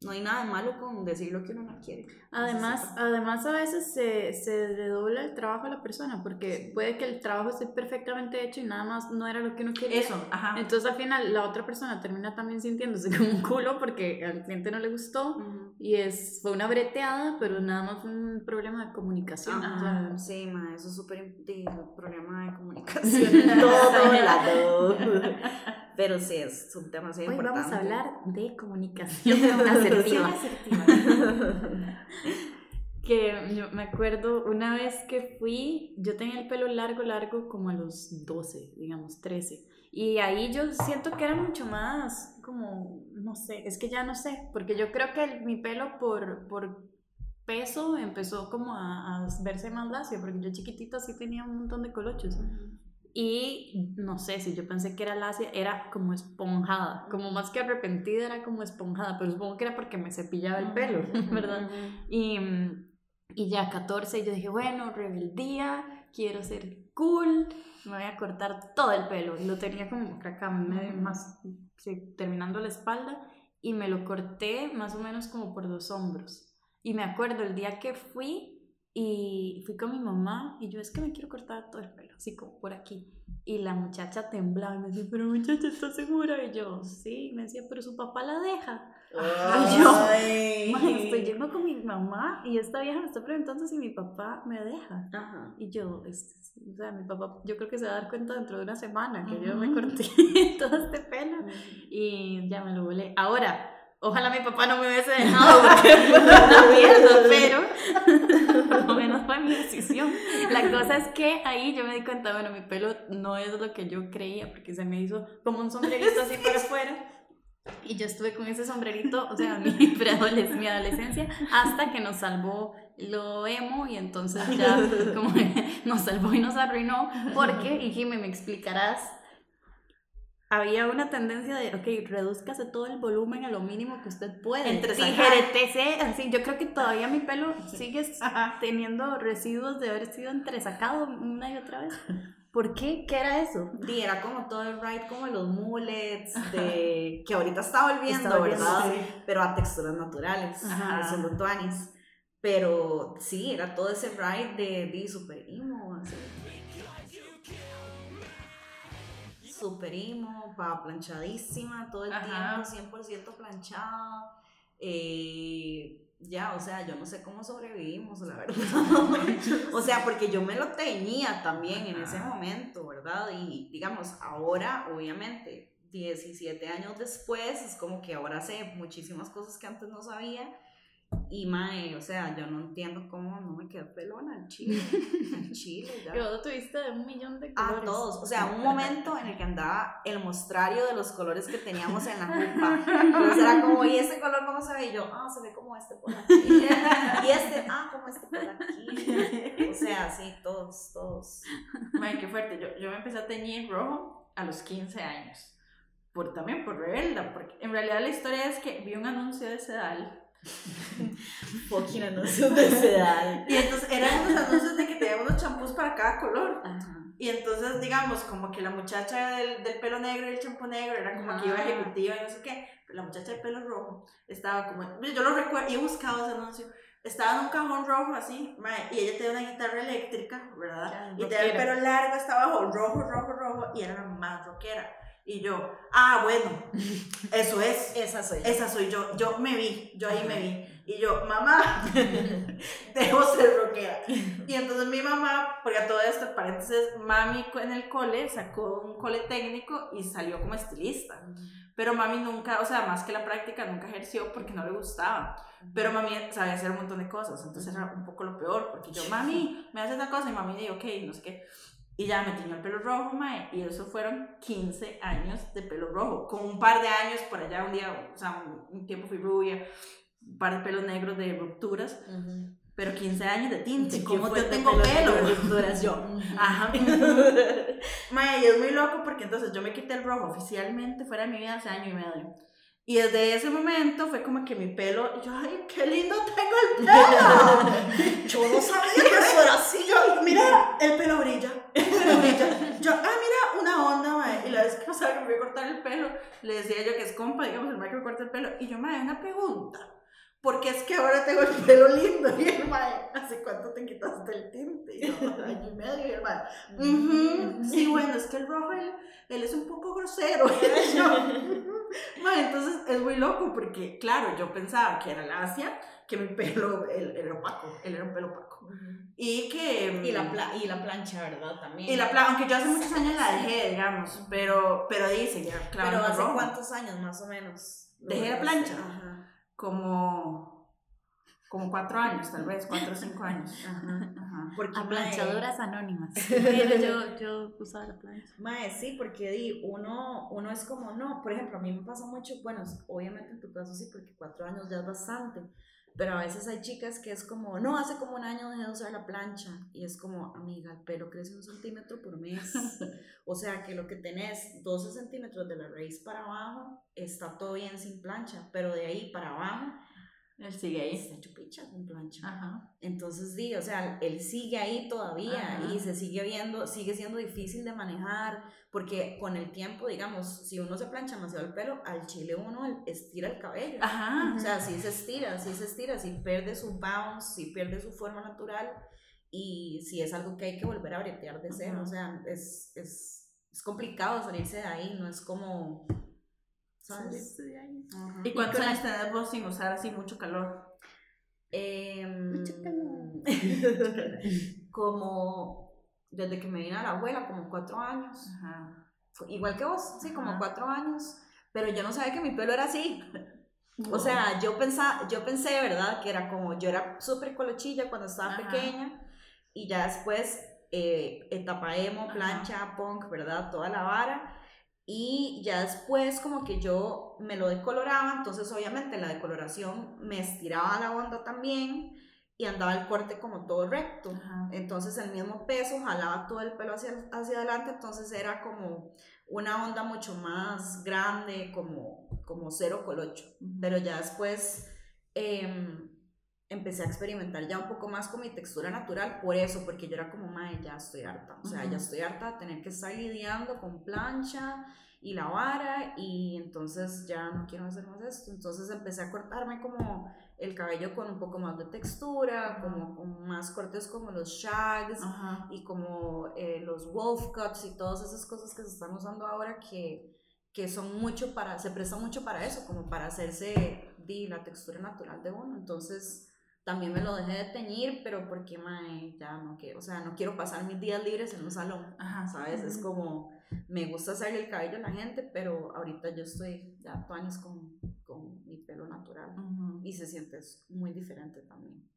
no hay nada malo con decir lo que uno no quiere. Además, además a veces se, se redobla el trabajo a la persona, porque puede que el trabajo esté perfectamente hecho y nada más no era lo que uno quería. Eso, ajá. Entonces al final la otra persona termina también sintiéndose como un culo porque al cliente no le gustó y es, fue una breteada, pero nada más fue un problema de comunicación. sí, ma, eso es súper problema de comunicación todo lado. Pero sí, es un tema muy importante. Hoy vamos a hablar de comunicación asertiva. que yo me acuerdo una vez que fui, yo tenía el pelo largo, largo como a los 12, digamos, 13. Y ahí yo siento que era mucho más como, no sé, es que ya no sé, porque yo creo que mi pelo por, por peso empezó como a, a verse más lacio, porque yo chiquitito sí tenía un montón de colochos. Y no sé, si yo pensé que era lacia, era como esponjada, como más que arrepentida, era como esponjada, pero supongo que era porque me cepillaba el pelo, ¿verdad? Y, y ya 14, yo dije, bueno, rebeldía, quiero ser cool, me voy a cortar todo el pelo. Lo tenía como acá, medio más, terminando la espalda, y me lo corté más o menos como por dos hombros. Y me acuerdo el día que fui, y fui con mi mamá y yo es que me quiero cortar todo el pelo, así como por aquí. Y la muchacha temblaba y me decía, pero muchacha, ¿estás segura? Y yo, sí, me decía, pero su papá la deja. Y yo, estoy yendo con mi mamá y esta vieja me está preguntando si mi papá me deja. Y yo, este, o sea, mi papá, yo creo que se va a dar cuenta dentro de una semana que yo me corté todo este pelo y ya me lo volé. Ahora, Ojalá mi papá no me hubiese dejado porque pero por lo decisión. La cosa es que ahí yo me di cuenta, bueno, mi pelo no es lo que yo creía porque se me hizo como un sombrerito así para afuera. Y yo estuve con ese sombrerito, o sea, mi, mi adolescencia, hasta que nos salvó lo emo y entonces ya como nos salvó y nos arruinó. Porque, y Jimmy, me explicarás había una tendencia de, ok, reduzcase todo el volumen a lo mínimo que usted puede. Entre así, yo creo que todavía mi pelo sigue teniendo residuos de haber sido entresacado una y otra vez. ¿Por qué? ¿Qué era eso? Y era como todo el ride, como los mullets, de, que ahorita está volviendo, ¿verdad? Pero a texturas naturales, son los tuanis. Pero sí, era todo ese ride de, de super emo, así super imo, planchadísima todo el tiempo, 100% planchada. Eh, ya, o sea, yo no sé cómo sobrevivimos, la verdad. o sea, porque yo me lo tenía también en ese momento, ¿verdad? Y digamos, ahora, obviamente, 17 años después, es como que ahora sé muchísimas cosas que antes no sabía y mae, o sea, yo no entiendo cómo no me quedó pelona en Chile. En Chile, ya. Pero tuviste un millón de colores. Ah, todos. O sea, un momento en el que andaba el mostrario de los colores que teníamos en la jupa. Entonces era como, ¿y este color cómo se ve? Y yo, ah, se ve como este por aquí. Y este, ah, como este por aquí. O sea, sí, todos, todos. Mae, qué fuerte. Yo, yo me empecé a teñir rojo a los 15 años. Por, también por rebelda, porque en realidad la historia es que vi un anuncio de Sedal Fucking anuncios de sedal. Y entonces eran unos anuncios de que teníamos unos champús para cada color. Y entonces, digamos, como que la muchacha del, del pelo negro y el champú negro era como que iba ejecutiva y no sé qué. Pero la muchacha del pelo rojo estaba como. Yo lo recuerdo, y he buscado ese anuncio. Estaba en un cajón rojo así, y ella tenía una guitarra eléctrica, ¿verdad? y tenía el pelo largo, estaba abajo, rojo, rojo, rojo, y era la más rockera. Y yo, ah, bueno, eso es. Esa soy. Esa soy yo. Yo me vi, yo ahí me vi. Y yo, mamá, debo ser rockera. Y entonces mi mamá, porque a todo esto, paréntesis, mami en el cole sacó un cole técnico y salió como estilista. Pero mami nunca, o sea, más que la práctica, nunca ejerció porque no le gustaba. Pero mami sabía hacer un montón de cosas. Entonces era un poco lo peor, porque yo, mami, me hace una cosa y mami dijo, ok, no sé qué. Y ya me tiñó el pelo rojo, mae, y eso fueron 15 años de pelo rojo, con un par de años por allá, un día, o sea, un, un tiempo fui rubia, un par de pelos negros de rupturas, pero 15 años de tinte, ¿cómo fue yo tengo pelo pelo? de rupturas? Yo. Ajá. Mae, y es muy loco porque entonces yo me quité el rojo oficialmente fuera de mi vida hace año y medio. Y desde ese momento fue como que mi pelo, yo, ay, qué lindo tengo el pelo. Yo no sabía que eso era así. yo, mira, el pelo brilla. Yo, ah, mira, una onda, mae. Y la vez que pasaba que me fui a cortar el pelo, le decía yo que es compa, digamos, el mae que me corta el pelo. Y yo, mae, una pregunta. Porque es que ahora tengo el pelo lindo. Y el mae, ¿hace cuánto te quitaste el tinte? Y yo, año y medio. Y el mae, "Ujú, sí, bueno, es que el rojo, él, él es un poco grosero. Yo, mae, entonces es muy loco porque, claro, yo pensaba que era la Asia, que mi pelo él, era opaco, él era un pelo opaco. Y que... Y la, pla- y la plancha, ¿verdad? También. Y la plancha, aunque yo hace muchos años la dejé, digamos, pero, pero dice ya, claro, Pero ¿hace rojo. cuántos años más o menos? Dejé la plancha. Ajá. Como, como cuatro años, tal vez, cuatro o cinco años. Ajá. Ajá. Porque, A mae, planchadoras anónimas. Mira, yo, yo usaba la plancha. Mae, sí, porque di, uno, uno es como, no, por ejemplo, a mí me pasa mucho, bueno, obviamente en tu caso sí, porque cuatro años ya es bastante, pero a veces hay chicas que es como, no, hace como un año dejé de usar la plancha, y es como, amiga, el pelo crece un centímetro por mes, o sea que lo que tenés 12 centímetros de la raíz para abajo, está todo bien sin plancha, pero de ahí para abajo, Él sigue ahí. está hecho picha con plancha. Ajá. Entonces, di, o sea, él sigue ahí todavía Ajá. y se sigue viendo, sigue siendo difícil de manejar, porque con el tiempo, digamos, si uno se plancha demasiado el pelo, al chile uno estira el cabello. Ajá. O sea, sí se estira, sí se estira, sí pierde su bounce, sí pierde su forma natural y sí es algo que hay que volver a bretear de cero. O sea, es, es, es complicado salirse de ahí, no es como, ¿sabes? Ajá. ¿Y cuántos años tenés vos sin usar así mucho calor? Em, Mucho calor. como desde que me vine a la abuela, como cuatro años. Ajá. Igual que vos, sí, como Ajá. cuatro años. Pero yo no sabía que mi pelo era así. O sea, yo, pensaba, yo pensé, ¿verdad? Que era como, yo era súper colochilla cuando estaba Ajá. pequeña. Y ya después, eh, etapa emo, Ajá. plancha, punk, ¿verdad? Toda la vara. Y ya después como que yo me lo decoloraba, entonces obviamente la decoloración me estiraba la onda también y andaba el corte como todo recto. Ajá. Entonces el mismo peso jalaba todo el pelo hacia, hacia adelante, entonces era como una onda mucho más grande, como, como cero colocho. Pero ya después em, empecé a experimentar ya un poco más con mi textura natural, por eso, porque yo era como, mae, ya estoy harta. O sea, ya estoy harta de tener que estar lidiando con plancha y la vara, y entonces ya no quiero hacer más esto. Entonces empecé a cortarme como el cabello con un poco más de textura, como con más cortes como los shags Ajá. y como eh, los wolf cuts y todas esas cosas que se están usando ahora que, que son mucho para, se prestan mucho para eso, como para hacerse la textura natural de uno. Entonces también me lo dejé de teñir, pero porque mae, ya no quiero, o sea, no quiero pasar mis días libres en un salón, Ajá. ¿sabes? Es como, me gusta hacerle el cabello a la gente, pero ahorita yo estoy ya años con, con mi pelo natural y se siente muy diferente también.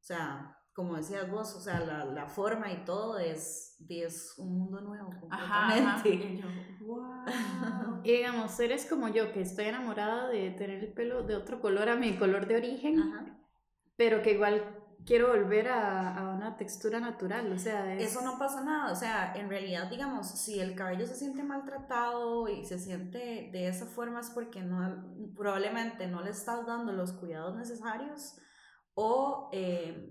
O sea, como decías vos, o sea, la, la forma y todo es, es un mundo nuevo Ajá, ajá. completamente. Y yo, wow. Y digamos, eres como yo, que estoy enamorada de tener el pelo de otro color a mi color de origen, Ajá. Pero que igual quiero volver a, a una textura natural, o sea, es... Eso no pasa nada, o sea, en realidad, digamos, si el cabello se siente maltratado y se siente de esa forma es porque no, probablemente no le estás dando los cuidados necesarios o eh,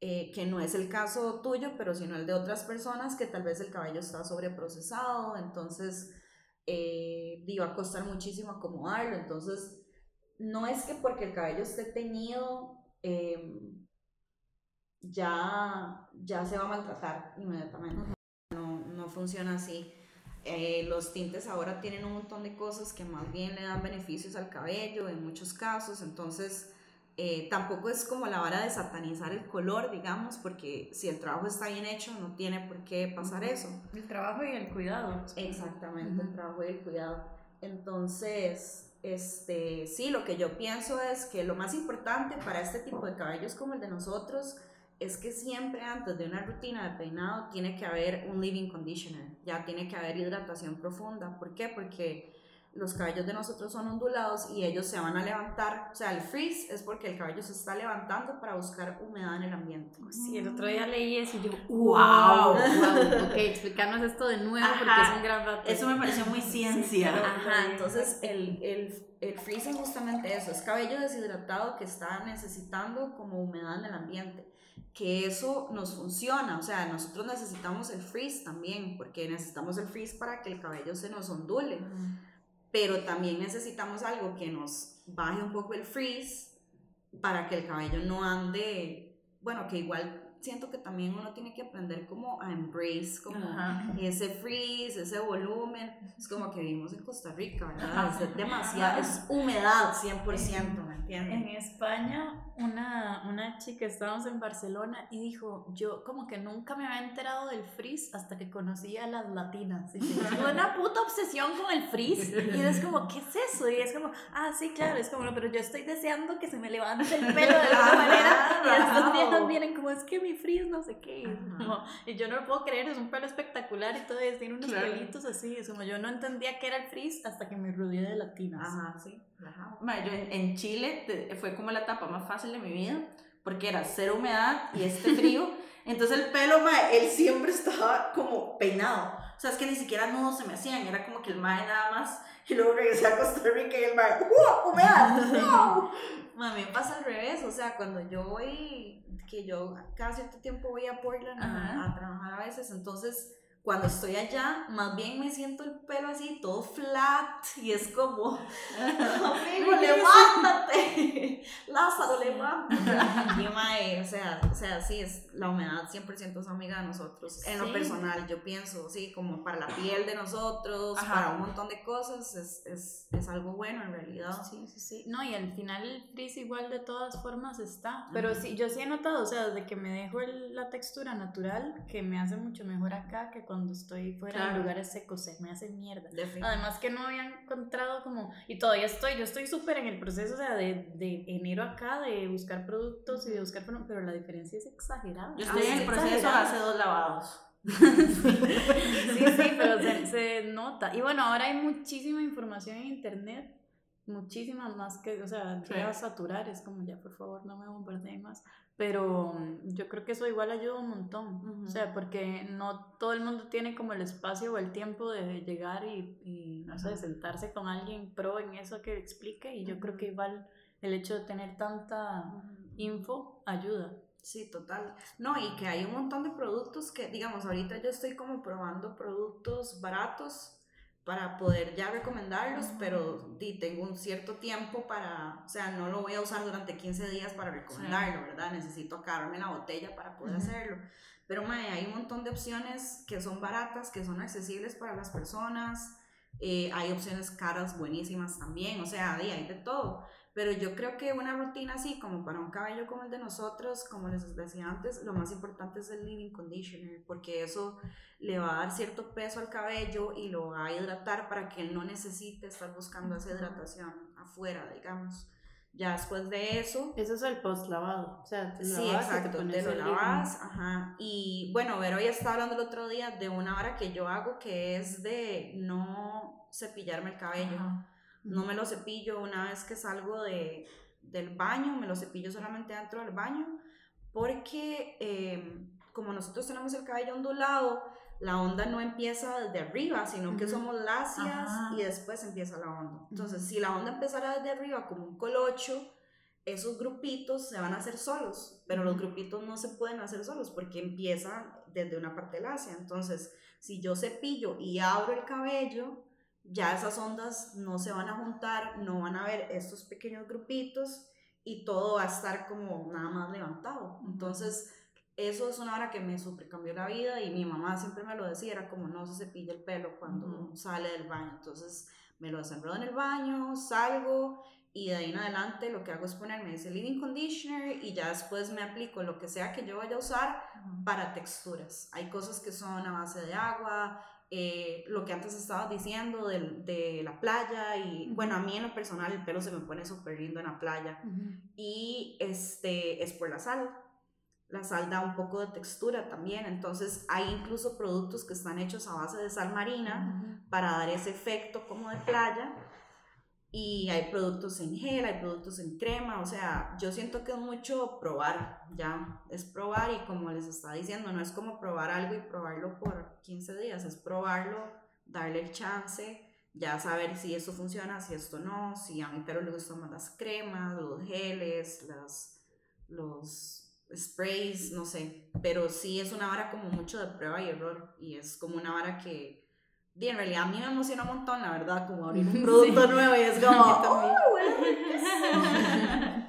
eh, que no es el caso tuyo, pero sino el de otras personas que tal vez el cabello está sobreprocesado, entonces eh, iba a costar muchísimo acomodarlo, entonces no es que porque el cabello esté teñido eh, ya, ya se va a maltratar inmediatamente. No, no funciona así. Eh, los tintes ahora tienen un montón de cosas que más bien le dan beneficios al cabello en muchos casos, entonces eh, tampoco es como la vara de satanizar el color, digamos, porque si el trabajo está bien hecho no tiene por qué pasar eso. El trabajo y el cuidado. Exactamente, el trabajo y el cuidado. Entonces, este, sí, lo que yo pienso es que lo más importante para este tipo de cabellos como el de nosotros es que siempre antes de una rutina de peinado tiene que haber un living conditioner, ya tiene que haber hidratación profunda. ¿Por qué? Porque los cabellos de nosotros son ondulados y ellos se van a levantar, o sea, el freeze es porque el cabello se está levantando para buscar humedad en el ambiente. Sí, el otro día leí eso y yo, wow, wow. ok, explicarnos esto de nuevo porque es un gran dato. Eso me pareció muy ciencia. Ajá, entonces el, el, el freeze es justamente eso, es cabello deshidratado que está necesitando como humedad en el ambiente que eso nos funciona, o sea, nosotros necesitamos el freeze también, porque necesitamos el freeze para que el cabello se nos ondule pero también necesitamos algo que nos baje un poco el freeze para que el cabello no ande, bueno, que igual siento que también uno tiene que aprender como a embrace como ese freeze, ese volumen. Es como que vivimos en Costa Rica, ¿verdad? Es demasiado, es humedad 100%, ¿me entiendes? En España, una, una chica, estábamos en Barcelona y dijo, yo como que nunca me había enterado del freeze hasta que conocí a las latinas. Y una puta obsesión con el freeze. Y es como, ¿qué es eso? Y es como, ah, sí, claro, es como, no, pero yo estoy deseando que se me levante el pelo de alguna manera. Y estos viejos vienen como, es que mi frizz, no sé qué. y yo no lo puedo creer, es un pelo espectacular y todo, es, tiene unos pelitos así. Es como yo no entendía qué era el frizz hasta que me rodeé de latinas. Ajá, sí. Ajá. yo en, Chile fue como la etapa más fácil de mi vida, porque era cero humedad y este frío. Entonces el pelo, él siempre estaba como peinado. O sea, es que ni siquiera nudos se me hacían, era como que el mae nada más. Y luego regresé a Costa Rica y el mae, ¡uh! ¡Humedad! ¡Wow! A me pasa al revés, o sea, cuando yo voy que yo cada cierto tiempo voy a Portland a, trabajar a veces, entonces cuando estoy allá, más bien me siento el pelo así, todo flat, y es como, amigo, levántate, Lázaro, levántate. Y mae, o sea, o sea, sí, es, la humedad 100% es amiga de nosotros. En lo personal, yo pienso, sí, como para la piel de nosotros, para un montón de cosas, es, es, es, algo bueno en realidad. Sí, sí, sí. No, y al final el frizz igual de todas formas está. Pero sí, yo sí he notado, o sea, desde que me dejo la textura natural, que me hace mucho mejor acá que cuando estoy fuera de lugares secos, se me hace mierda. Además que no había encontrado como, y todavía estoy, yo estoy súper en el proceso, o sea, de, de, enero acá, de buscar productos y de buscar, pero la diferencia es exagerada. Yo estoy en el proceso hace dos lavados. sí, sí, pero se, se, nota. Y bueno, ahora hay muchísima información en internet, muchísima más que, o sea, llega a saturar, es como ya, por favor, no me bombardeen más. Pero mm, yo creo que eso igual ayuda un montón. O sea, porque no todo el mundo tiene como el espacio o el tiempo de llegar y, y no sé, sentarse con alguien pro en eso que explique. Y yo creo que igual el hecho de tener tanta info ayuda. Sí, total. No, y que hay un montón de productos que, digamos, ahorita yo estoy como probando productos baratos para poder ya recomendarlos, pero di, tengo un cierto tiempo para, o sea, no lo voy a usar durante 15 días para recomendarlo, ¿verdad? Necesito acabarme la botella para poder hacerlo. Pero mae, hay un montón de opciones que son baratas, que son accesibles para las personas. Eh, hay opciones caras buenísimas también, o sea, di, hay de todo. Pero yo creo que una rutina así, como para un cabello como el de nosotros, como les decía antes, lo más importante es el living conditioner, porque eso le va a dar cierto peso al cabello y lo va a hidratar para que él no necesite estar buscando esa hidratación afuera, digamos. Ya después de eso... Eso es el post lavado, o sea, te sí, exacto, te, lo lavas, ajá. Y bueno, Vero ya estaba hablando el otro día de una hora que yo hago que es de no cepillarme el cabello. No me lo cepillo una vez que salgo de, del baño, me lo cepillo solamente dentro del baño, porque em, como nosotros tenemos el cabello ondulado, la onda no empieza desde arriba, sino que somos lacias y después empieza la onda. Entonces, si la onda empezara desde arriba como un colocho, esos grupitos se van a hacer solos, pero los grupitos no se pueden hacer solos porque empiezan desde una parte lacia. Entonces, si yo cepillo y abro el cabello, ya esas ondas no se van a juntar, no van a ver estos pequeños grupitos y todo va a estar como nada más levantado. Entonces, eso es una hora que me super cambió la vida y mi mamá siempre me lo decía, era como no se cepilla el pelo cuando sale del baño. Entonces, me lo desenredo en el baño, salgo y de ahí en adelante lo que hago es ponerme ese living conditioner y ya después me aplico lo que sea que yo vaya a usar para texturas. Hay cosas que son a base de agua, eh, lo que antes estabas diciendo de, de la playa y bueno, a mí en lo personal el pelo se me pone súper lindo en la playa y este es por la sal. la sal da un poco de textura también, entonces hay incluso productos que están hechos a base de sal marina para dar ese efecto como de playa y hay productos en gel, hay productos en crema, o sea, yo siento que es mucho probar, ya, es probar y como les está diciendo, no es como probar algo y probarlo por 15 días, es probarlo, darle el chance, ya saber si esto funciona, si esto no, si a mi perro le gustan más las cremas, los geles, las, los sprays, no sé, pero sí es una vara como mucho de prueba y error y es como una vara que en realidad a mí me emociona un montón, la verdad, como abrir un producto nuevo y es como, oh,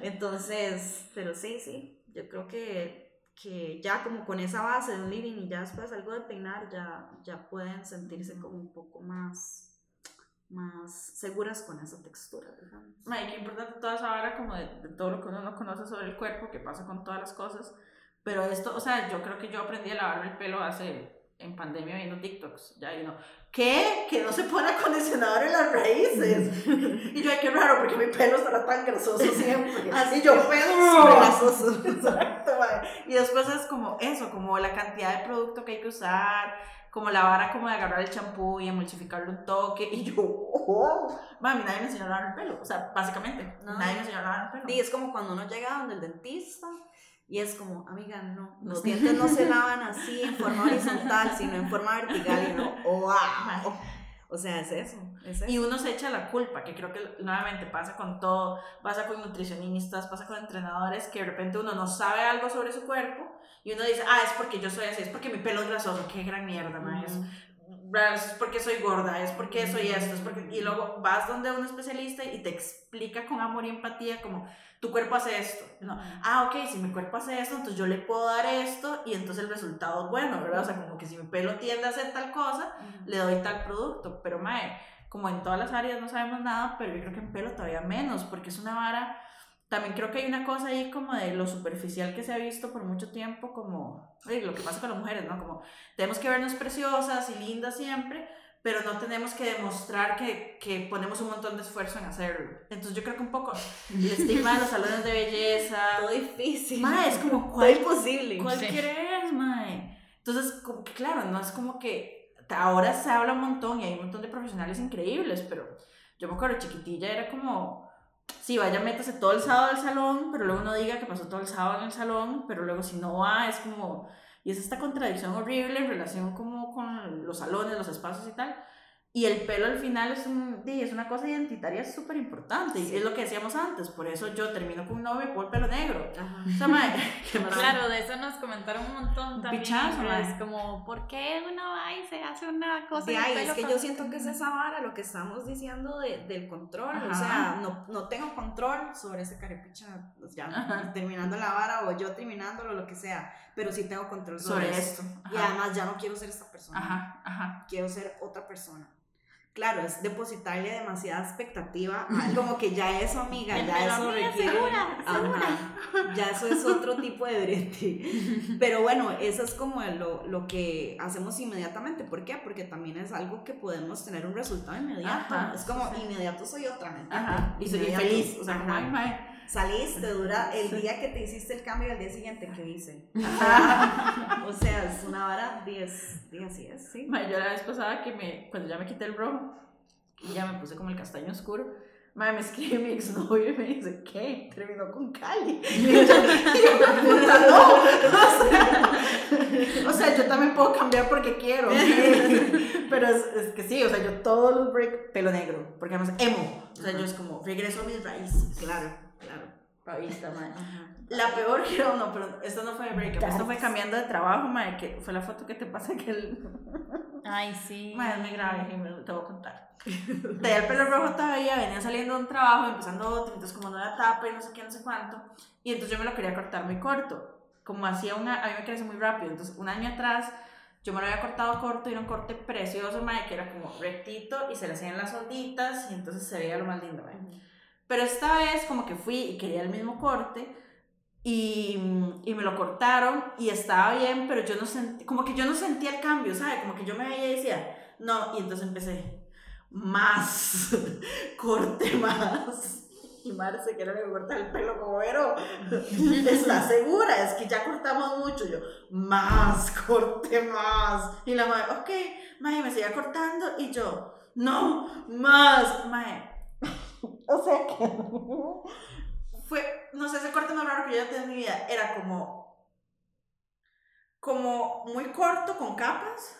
entonces, pero sí, sí, yo creo que, que ya como con esa base de un living y ya después algo de peinar, ya, ya pueden sentirse como un poco más más seguras con esa textura, digamos. May, qué importante toda esa vara como de, todo lo que uno no conoce sobre el cuerpo, que pasa con todas las cosas. Pero esto, o sea, yo creo que yo aprendí a lavarme el pelo hace, en pandemia viendo TikToks, ya, y no, ¿qué? Que no se pone acondicionador en las raíces. y yo, ay, qué raro, porque mi pelo estará tan grasoso siempre. Así yo, pelo grasoso. Exacto, Y después es como eso, como la cantidad de producto que hay que usar, como la vara como de agarrar el champú y emulsificarle un toque y yo, oh, mami, nadie me enseñó a lavar el pelo, o sea, básicamente, nadie me enseñó a lavar el pelo. Y es como cuando uno llega donde el dentista y es como, amiga, no, los dientes no se lavan así en forma horizontal, sino en forma vertical y no, wow. O sea, es eso, es eso, Y uno se echa la culpa, que creo que nuevamente pasa con todo, pasa con nutricionistas, pasa con entrenadores, que de repente uno no sabe algo sobre su cuerpo y uno dice, ah, es porque yo soy así, es porque mi pelo es grasoso, qué gran mierda, man. Es, es porque soy gorda, es porque soy esto, es porque... Y luego vas donde un especialista y te explica con amor y empatía como, tu cuerpo hace esto. No, ah, ok, si mi cuerpo hace esto, entonces yo le puedo dar esto y entonces el resultado es bueno, ¿verdad? O sea, como que si mi pelo tiende a hacer tal cosa, le doy tal producto. Pero, mae, como en todas las áreas no sabemos nada, pero yo creo que en pelo todavía menos, porque es una vara también creo que hay una cosa ahí como de lo superficial que se ha visto por mucho tiempo, como lo que pasa con las mujeres, ¿no? Como tenemos que vernos preciosas y lindas siempre, pero no tenemos que demostrar que, que ponemos un montón de esfuerzo en hacerlo. Entonces yo creo que un poco el estigma de los salones de belleza... Todo difícil. Mae, es como... ¿cuál, imposible. ¿Cuál quieres, mae? Entonces, como que claro, no es como que... Ahora se habla un montón y hay un montón de profesionales increíbles, pero yo me acuerdo chiquitilla era como sí, vaya, métase todo el sábado al salón, pero luego no diga que pasó todo el sábado en el salón, pero luego si no va, es como, y es esta contradicción horrible en relación como con los salones, los espacios y tal, y el pelo al final es, un, es una cosa identitaria súper importante. Y es lo que decíamos antes. Por eso yo termino con un novio por el pelo negro. claro, de eso nos comentaron un montón también. Pichazo, es como, ¿por qué uno va y se hace una cosa? De ahí, es que yo siento que es esa vara lo que estamos diciendo de, del control. O sea, no, no, tengo control sobre ese carepicha, pues ya terminando la vara o yo terminándolo, lo que sea. Pero sí tengo control sobre, esto. Y además ya no quiero ser esta persona. Quiero ser otra persona claro, es depositarle demasiada expectativa, como que ya eso, amiga, ya eso requiere, segura, segura. ya eso es otro tipo de brete. Pero bueno, eso es como lo, lo, que hacemos inmediatamente, ¿por qué? Porque también es algo que podemos tener un resultado inmediato, es como inmediato soy otra, ¿me Y soy feliz, o sea, como, saliste, dura el día que te hiciste el cambio y el día siguiente, ¿qué hice? o sea, es una vara 10, 10 y es, sí. yo la vez pasada que me, cuando ya me quité el rojo y ya me puse como el castaño oscuro, Madre, me escribe mi exnovio y me dice, ¿qué? Terminó con Cali. Y yo, no. O sea, yo también puedo cambiar porque quiero. Pero es, es, que sí, o sea, yo todos los break pelo negro, porque además emo. O sea, yo es como, regreso a mis raíces. Claro, claro. Pavista, madre. La peor que no, pero esto no fue break esto fue cambiando de trabajo, madre, que fue la foto que te pasa que el... Ay, sí. Madre, es muy grave, y me te voy a contar. Tenía el pelo rojo todavía, venía saliendo de un trabajo, empezando otro, entonces como no era tapa y no sé qué, no sé cuánto, y entonces yo me lo quería cortar muy corto, como hacía una, a mí me crece muy rápido, entonces un año atrás yo me lo había cortado corto y era un corte precioso, madre, que era como rectito y se le hacían las onditas y entonces se veía lo más lindo, madre. Pero esta vez como que fui y quería el mismo corte y, y, me lo cortaron y estaba bien, pero yo no sentí, como que yo no sentía el cambio, ¿sabes? Como que yo me veía y decía, no, y entonces empecé, más, corte más. Y Marce, que no le cortar el pelo como Vero, está segura, es que ya cortamos mucho. Yo, más, corte más. Y la madre, ok, madre, me seguía cortando. Y yo, no, más, madre. O sea que fue, no sé, ese corte más raro que yo ya tenía en mi vida. Era como, como muy corto, con capas.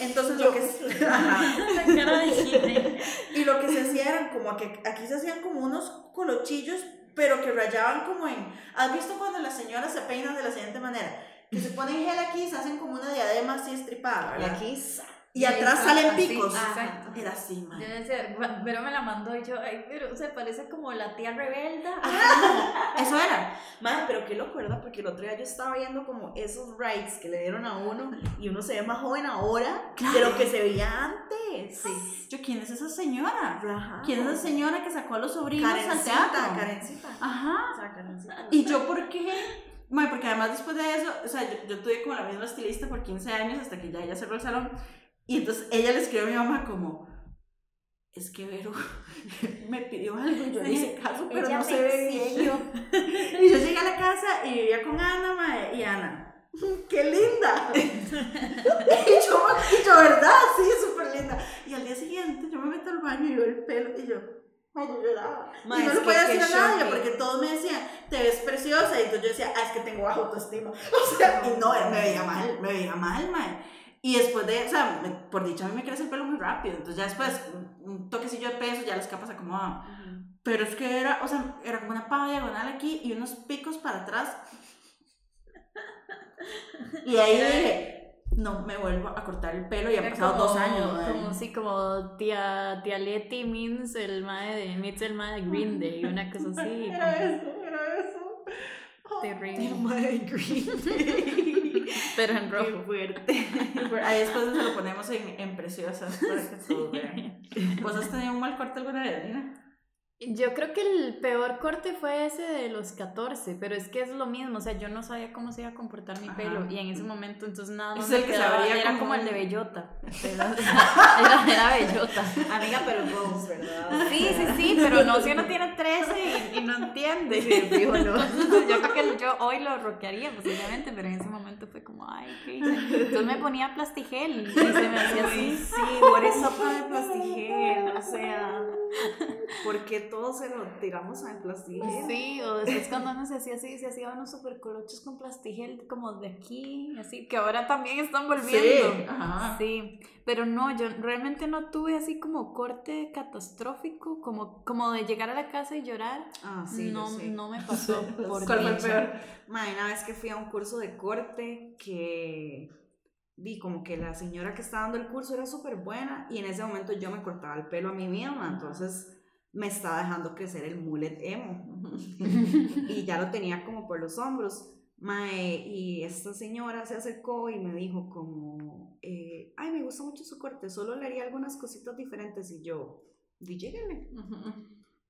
Entonces lo que y lo que se hacía eran como que aquí se hacían como unos colochillos, pero que rayaban como en ¿Has visto cuando las señoras se peinan de la siguiente manera? Que se ponen gel aquí y se hacen como una diadema así estripada, Y aquí y atrás salen picos. exacto. Era así, man. Yo decía, pero me la mandó y yo, ay, pero se parece como la tía rebelda. Eso era. Madre, pero qué loco, ¿verdad? Porque el otro día yo estaba viendo como esos rights que le dieron a uno y uno se ve más joven ahora de lo que se veía antes. Sí. Yo, ¿quién es esa señora? Ajá. ¿Quién es esa señora que sacó a los sobrinos al teatro? Karencita. Ajá. O sea, Karencita. ¿Y yo por qué? Bueno, porque además después de eso, o sea, yo, yo tuve como la misma estilista por 15 años hasta que ya ella cerró el salón. Y entonces ella le escribió a mi mamá como, es que Vero me pidió algo yo le hice caso, pero Ella no se ve bien. Y yo llegué a la casa y vivía con Ana, mae, y Ana, ¡qué linda! y, yo, y yo, ¿verdad? Sí, súper linda. Y al día siguiente yo me meto al baño y veo el pelo y yo, mae, yo lloraba. Mae, y no le podía decir a nadie porque todos me decían, te ves preciosa. Y entonces yo decía, ah, es que tengo baja autoestima. O sea, y no, me veía mal, me veía mal, mae. Y después de, o sea, me- por dicho, a mí me crece el pelo muy rápido. Entonces ya después, un, un toquecillo de peso, ya las capas se acomodaban. Pero es que era, o sea, era como una pava diagonal aquí y unos picos para atrás. Y ahí dije, no me vuelvo a cortar el pelo y han pasado como- dos años. Como sí, como tía, tía Letty means el mae de, meets el mae de Green Day, una cosa así. Era como eso, era eso. Terrible. Madre Green Pero en Qué rojo. fuerte. Ahí después se lo ponemos en, en preciosas para que todos vean. ¿Vos has tenido un mal corte alguna vez, Nina? Yo creo que el peor corte fue ese de los 14, pero es que es lo mismo, o sea, yo no sabía cómo se iba a comportar mi Ajá. pelo y en ese momento entonces nada más Es me el que quedaba- era como como, el de bellota. Era, era, era bellota. Amiga, pero Rose, ¿verdad? Sí, sí, sí, pero no si uno tiene 13 y, y no entiende. Sí, fijo, no. Yo creo que yo hoy lo rockearía posiblemente, pero en ese momento fue como, ay, qué? Entonces me ponía plastigel y se me hacía Sí, así. sí, por eso el plastigel, o sea, porque todos se lo tiramos al plastigel. Sí, o después cuando uno se hacía así, se hacía unos super colochos con plastigel como de aquí, así, que ahora también están volviendo. Sí, ajá. Sí, pero no, yo realmente no tuve así como corte catastrófico, como, como de llegar a la casa y llorar. Ah, sí, no, sé. no me pasó. Por ¿Cuál fue el peor? Ma, una vez que fui a un curso de corte que vi como que la señora que estaba dando el curso era súper buena y en ese momento yo me cortaba el pelo a mí misma, entonces me estaba dejando crecer el mullet emo y ya lo tenía como por los hombros. Mae, y esta señora se acercó y me dijo como, eh, ay, me gusta mucho su corte, solo le haría algunas cositas diferentes y yo, di lléguenle.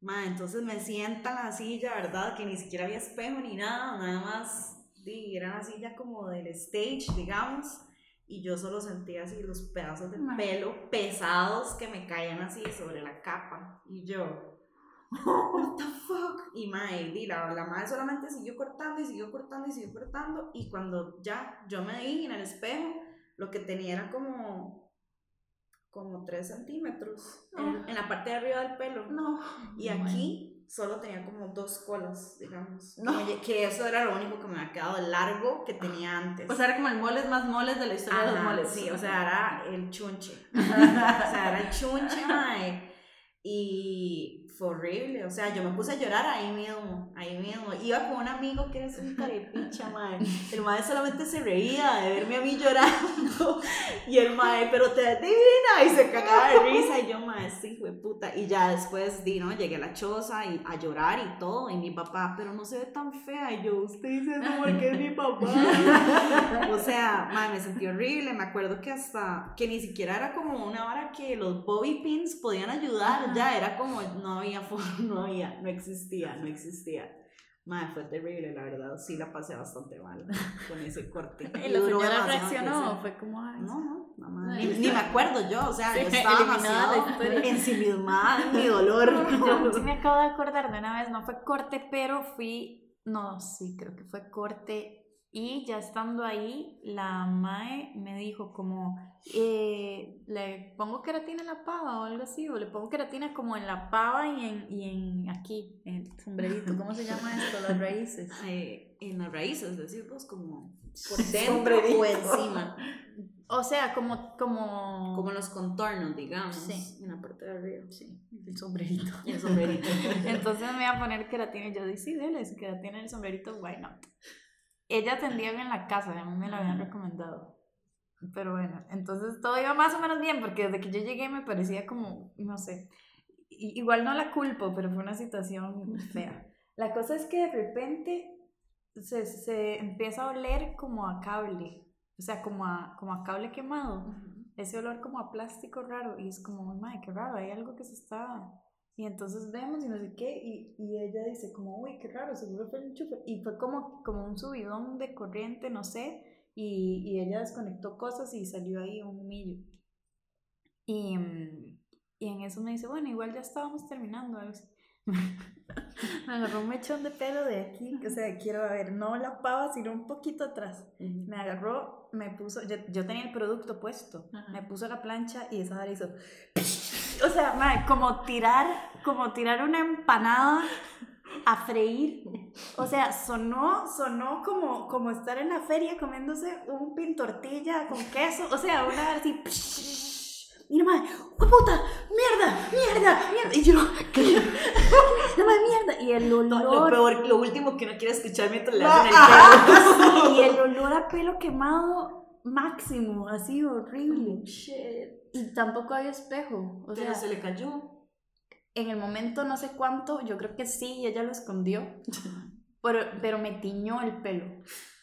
Ma, entonces me sienta en la silla, ¿verdad? Que ni siquiera había espejo ni nada, nada más era una silla como del stage, digamos, y yo solo sentía así los pedazos de pelo pesados que me caían así sobre la capa, y yo, what the fuck, y mae, la, la madre solamente siguió cortando y siguió cortando y siguió cortando, y cuando ya yo me vi en el espejo, lo que tenía era como como 3 centímetros en, en la parte de arriba del pelo. No. Y aquí solo tenía como dos colas, digamos. No. Que, que eso era lo único que me había quedado largo que tenía antes. O sea, era como el moles más moles de la historia de los moles. sí, o sea, era el chunche. o sea, era el chunche, mae. Y fue horrible, o sea, yo me puse a llorar ahí mismo, ahí mismo. Iba con un amigo que era un carepicha, mae. El mae solamente se reía de verme a mí llorando. Y el mae, pero te divina. Y se cagaba de risa. Y yo, mae, sí, fue puta. Y ya después, di, ¿no? Llegué a la choza y a llorar y todo. Y mi papá, pero no se ve tan fea. Y yo, usted dice eso porque es mi papá. O sea, mae, me sentí horrible. Me acuerdo que hasta, que ni siquiera era como una vara que los bobby pins podían ayudar. Ajá. Ya era como, no había forma, no había, no existía, no existía. Madre, fue terrible, la verdad. Sí, la pasé bastante mal con ese corte. ¿Y la duró señora demasiado reaccionó? Fue como, ay, No, no, más. No, Ni, me acuerdo yo, o sea, Sí, yo estaba demasiado ensimismada en mi dolor. Yo sí me acabo de acordar de una vez, no fue corte, pero fui, no, sí, creo que fue corte. Y ya estando ahí, la MAE me dijo como, eh, le pongo queratina en la pava o algo así, o le pongo queratina como en la pava y en, y en aquí, en el sombrerito, ¿cómo se llama esto? Las raíces. Eh, en las raíces, decir vos, como por dentro o encima. O sea, como, como... Como los contornos, digamos. Sí. En la parte de arriba. Sí, el sombrerito. El sombrerito. Entonces me iba a poner queratina y yo dije, sí, dale, si queratina en el sombrerito, why not? Ella atendía bien la casa, a mí me la habían recomendado. Pero bueno, entonces todo iba más o menos bien, porque desde que yo llegué me parecía como, no sé, igual no la culpo, pero fue una situación fea. La cosa es que de repente se, se empieza a oler como a cable, o sea, como a, como a cable quemado ese olor como a plástico raro y es como, madre, qué raro, hay algo que se está... Y entonces vemos y no sé qué, y, y ella dice como, uy, qué raro, seguro fue el enchufe. Y fue como, como un subidón de corriente, no sé, y, y ella desconectó cosas y salió ahí un humillo. Y, y en eso me dice, bueno, igual ya estábamos terminando. algo así. me agarró un mechón de pelo de aquí, o sea, quiero ver, no la pava, sino un poquito atrás. Me agarró, me puso, yo, yo tenía el producto puesto, me puso la plancha y esa hizo, o sea, como tirar, como tirar una empanada a freír, o sea, sonó, sonó como, como estar en la feria comiéndose un pin tortilla con queso, o sea, una así, mira, madre, puta! ¡Mierda! ¡Mierda! ¡Mierda! Y yo, ¿qué? ¡No, madre, mierda! Y el olor... Lo, peor, lo último que uno quiere escuchar mientras le No, hacen el ajá. y el olor a pelo quemado máximo, así horrible. Y tampoco había espejo. O Pero sea, se le cayó. en el momento no sé cuánto, yo creo que sí, ella lo escondió. Pero, pero me tiñó el pelo.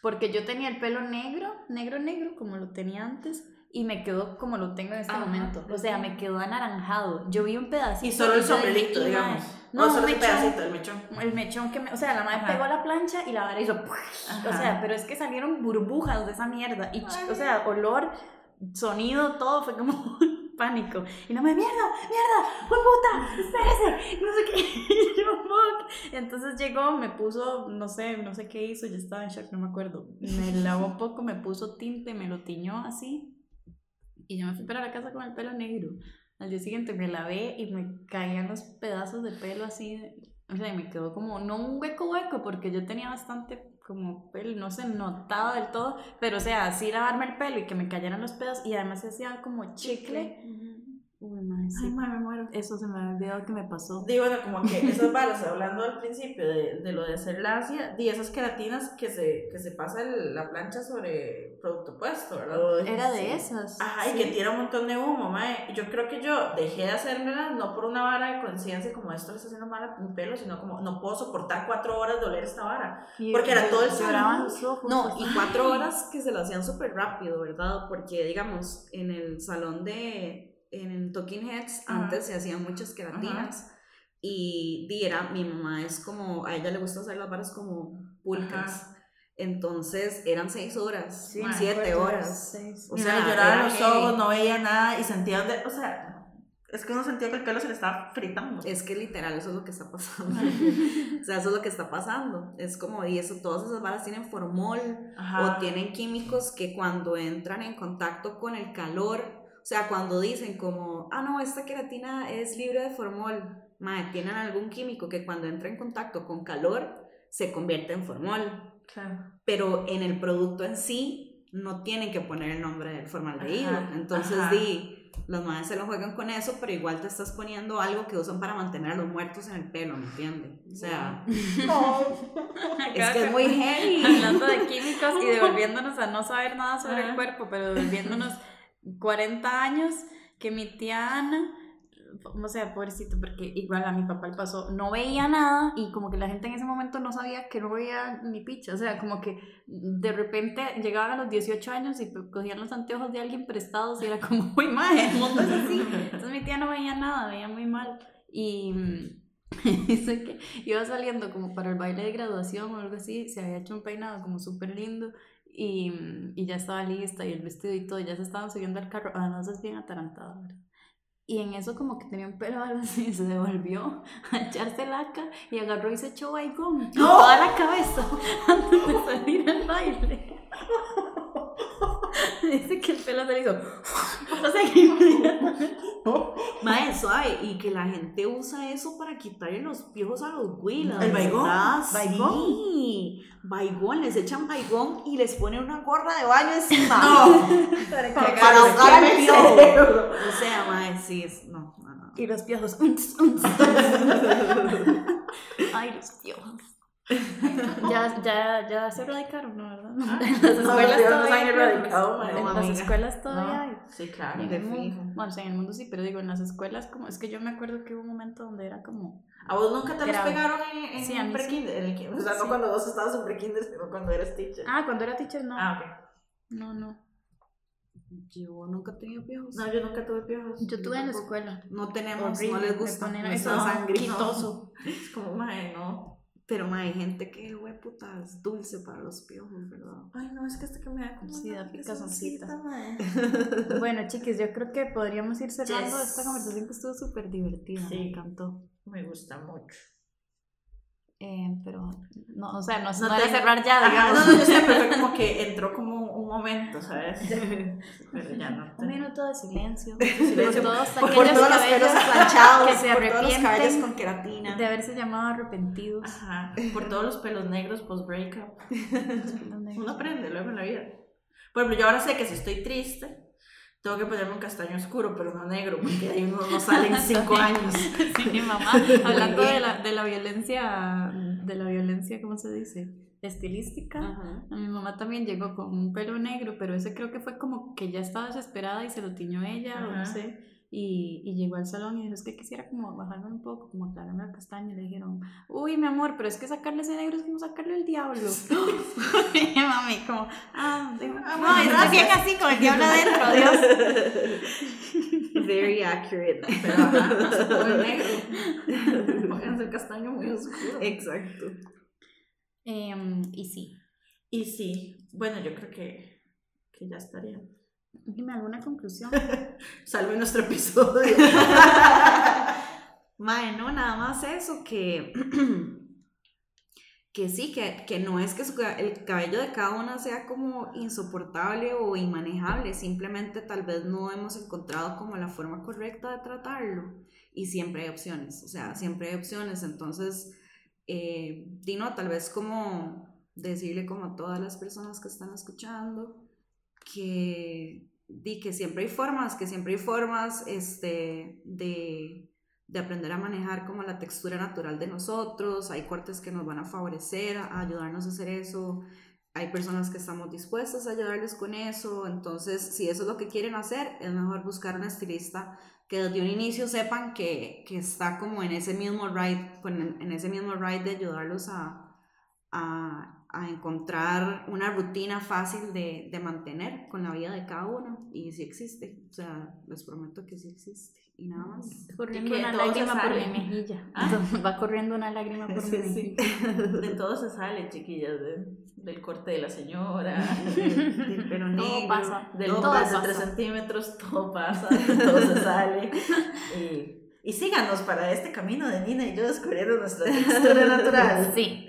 Porque yo tenía el pelo negro, negro, negro, como lo tenía antes. Y me quedó como lo tengo en este Ajá, momento. O sea, me quedó anaranjado. Yo vi un pedacito. Y solo el sombrerito, "Y, digamos. No, No, solo mechón. pedacito, el mechón. El mechón que me. O sea, la madre Ajá. pegó la plancha y la vara hizo. O sea, pero es que salieron burbujas de esa mierda. Y, ch- o sea, olor, sonido, todo fue como pánico. Y no me, mierda, mierda, fue puta, espérese, no sé qué. Yo, fuck. Entonces llegó, me puso, no sé, no sé qué hizo, yo estaba en shock, no me acuerdo. Me lavó un poco, me puso tinte, me lo tiñó así. Y yo me fui para la casa con el pelo negro. Al día siguiente me lavé y me caían los pedazos de pelo así. O sea, y me quedó como, no un hueco hueco, porque yo tenía bastante como pelo, no se notaba del todo, pero o sea, así lavarme el pelo y que me cayeran los pedazos y además se hacía como chicle. Uy, madre, sí. Ay, madre, me muero. Eso se me había olvidado que me pasó. Digo, bueno, como que esas varas, hablando al principio de, de lo de hacer lacia, y esas queratinas que se, que se pasa el- la plancha sobre producto puesto, ¿verdad? Era de esas. Ajá, y que tira un montón de humo, mae. Yo creo que yo dejé de hacérmelas no por una vara de conciencia como esto le está haciendo mal a mi pelo, sino como no puedo soportar cuatro horas de oler esta vara. Y porque era todo el salón. los ojos. No, y cuatro horas que se lo hacían súper rápido, ¿verdad? Porque, digamos, en el salón de, en Talking Heads, antes se hacían muchas queratinas. Y di, era, mi mamá es como, a ella le gusta hacer las varas como pulcas. Entonces eran seis horas, Sí, siete horas. seis. O sea, lloraba los ojos, no veía nada y sentía donde, o sea, es que uno sentía que el pelo se le estaba fritando. Es que literal eso es lo que está pasando. o sea, eso es lo que está pasando. Es como, y eso, todas esas varas tienen formol Ajá. o tienen químicos que cuando entran en contacto con el calor, o sea, cuando dicen como, ah, no, esta queratina es libre de formol, madre, tienen algún químico que cuando entra en contacto con calor se convierte en formol. Claro. pero en el producto en sí no tienen que poner el nombre del formaldehído. Ajá, Entonces, ajá. di, los madres se lo juegan con eso, pero igual te estás poniendo algo que usan para mantener a los muertos en el pelo, ¿me entiendes? O sea, es que es muy heavy. Hablando de químicos y devolviéndonos a no saber nada sobre el cuerpo, pero devolviéndonos 40 años que mi tía Ana, o sea, pobrecito, porque igual a mi papá le pasó, no veía nada y como que la gente en ese momento no sabía que no veía ni picha, o sea, como que de repente llegaban a los 18 años y cogían los anteojos de alguien prestados y era como, uy, madre, el mundo es así. Entonces mi tía no veía nada, veía muy mal. Y, Dice que iba saliendo como para el baile de graduación o algo así, se había hecho un peinado como súper lindo y, y, ya estaba lista y el vestido y todo, ya se estaban subiendo al carro, además es bien atarantada, ¿verdad? Y en eso como que tenía un pelo algo así, se devolvió a echarse laca y agarró y se echó baigón toda la cabeza antes de salir al baile. Dice que el pelo se le hizo. Sé qué. Mae, suave, y que la gente usa eso para quitarle los piojos a los huilas. ¿El baigón? ¿Baigón? Sí. Baigón, les echan baigón y les ponen una gorra de baño encima. No. para, para ahogar el piojo. O sea, mae, sí, es. No, no, no. Y los piojos. Ay, los piojos. ya, ya, ya se erradicaron, ¿no? ¿verdad? Ah, en las escuelas no, no todavía. erradicado, piojos. madre. En No, las amiga. escuelas todavía No. hay. Sí, claro. En de el mundo- fijo. Bueno, o sea, en el mundo sí, pero digo, en las escuelas, como es que yo me acuerdo que hubo un momento donde era como. ¿A vos nunca te los pegaron en, en Sí, a mí sí. prekinder? Ki- O sea, no Sí. cuando vos estabas en prekinder, sino cuando eras teacher. Ah, cuando era teacher, no. Ah, ok. No, no. Yo nunca he tenido piojos. No, yo nunca tuve piojos. Yo tuve en la escuela. No tenemos, Horrible, no les me gusta ponen eso sangre. quitoso. Es como, mae, no. Pero mae, hay gente que, güey, puta, es dulce para los piojos, ¿verdad? Ay, no, es que este que me da como Sí, una picazoncita. Bueno, chiquis, yo creo que podríamos ir cerrando Yes. esta conversación que estuvo súper divertida. Sí. Me encantó. Me gusta mucho. Eh, pero, no, o sea, no, No no te- cerrar ya, Ajá, digamos. no, no, yo sé, pero fue como que entró como un momento, ¿sabes? Pero ya no. Un minuto de silencio. silencio. Por todos Por, aquellos todos los pelos planchados, que se por todos los cabellos arrepienten con queratina. de haberse llamado arrepentidos. Ajá, por todos los pelos negros post-breakup. Uno aprende luego en la vida. Por ejemplo, yo ahora sé que si estoy triste, tengo que ponerme un castaño oscuro, pero no negro, porque ahí uno no sale en cinco años. Sí, mi mamá, hablando de la, de la violencia, de la violencia, ¿cómo se dice? Estilística. Ajá. Mi mamá también llegó con un pelo negro, pero ese creo que fue como que ya estaba desesperada y se lo tiñó ella, o no sé. Y, y llegó al salón y dijo, es que quisiera como bajarme un poco, como aclararme el castaño. Y le dijeron, uy, mi amor, pero es que sacarle ese negro es como sacarle el diablo. y mami, como, ah, digo, Ah, no, bien gracias. así, con el diablo adentro, Dios. Very accurate. Pero ajá, pone negro. Pónganse el castaño muy oscuro. Exacto. Em, y sí, Y sí, bueno, yo creo que, que ya estaría. Dime alguna conclusión. Salve nuestro episodio. Mae, no, nada más eso, que, que sí, que, que no es que su el cabello de cada una sea como insoportable o inmanejable, simplemente tal vez no hemos encontrado como la forma correcta de tratarlo y siempre hay opciones, o sea, siempre hay opciones, entonces, eh, Dino, tal vez como decirle como a todas las personas que están escuchando que, di que siempre hay formas, que siempre hay formas este, de, de aprender a manejar como la textura natural de nosotros, hay cortes que nos van a favorecer, a ayudarnos a hacer eso, hay personas que estamos dispuestas a ayudarles con eso, entonces si eso es lo que quieren hacer, es mejor buscar un estilista que desde un inicio sepan que, que está como en ese mismo ride, en ese mismo ride de ayudarlos a, a, a encontrar una rutina fácil de, de mantener con la vida de cada uno, y sí existe, o sea, les prometo que sí existe, y nada más. Corriendo una todo lágrima por mi mejilla. ¿Ah? Entonces, va corriendo una lágrima por mi Sí, sí. mejilla. De todo se sale, chiquillas. de- del corte de la señora, Del pelo Todo negro, pasa. del Todo todo de pasa. 3 centímetros, todo pasa, todo se sale. Y, y síganos para este camino de Nina y yo descubriendo nuestra textura natural. Sí.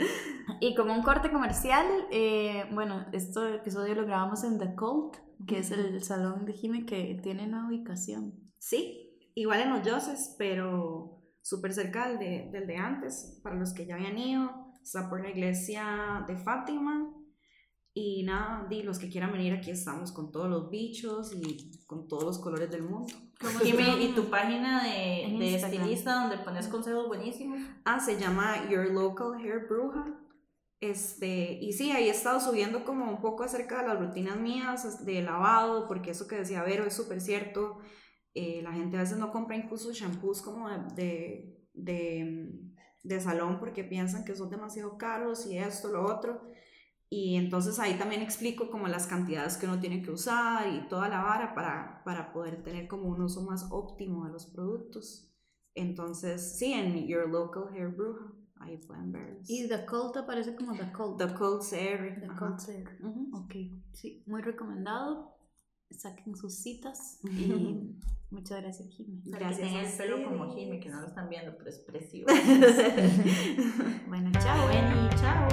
Y como un corte comercial, eh, bueno, este episodio lo grabamos en The Cult, que es el salón de Jime que tiene una ubicación. Sí, igual en los Yoses, pero súper cerca del de, del de antes, para los que ya habían ido, está por la iglesia de Fátima. Y nada, di, los que quieran venir aquí estamos con todos los bichos y con todos los colores del mundo. Jimmy, ¿y tu página de, de estilista donde pones consejos buenísimos? Ah, se llama Your Local Hair Bruja. Este, y sí, ahí he estado subiendo como un poco acerca de las rutinas mías de lavado, porque eso que decía Vero es súper cierto. Eh, la gente a veces no compra incluso shampoos como de, de, de, de salón porque piensan que son demasiado caros y esto, lo otro. Y entonces ahí también explico como las cantidades que uno tiene que usar y toda la vara para, para poder tener como un uso más óptimo de los productos. Entonces, sí, en Your Local Hair Bruja, ahí pueden ver. Y The Cult aparece como The Cult. The Cold Series. The ajá. Cult Series. Ujú. Ok, sí, muy recomendado. Saquen sus citas y muchas gracias, Jimmy. Gracias a el pelo como. Jimmy, que no lo están viendo, pero es precioso. Bueno, chao. Bueno, chao.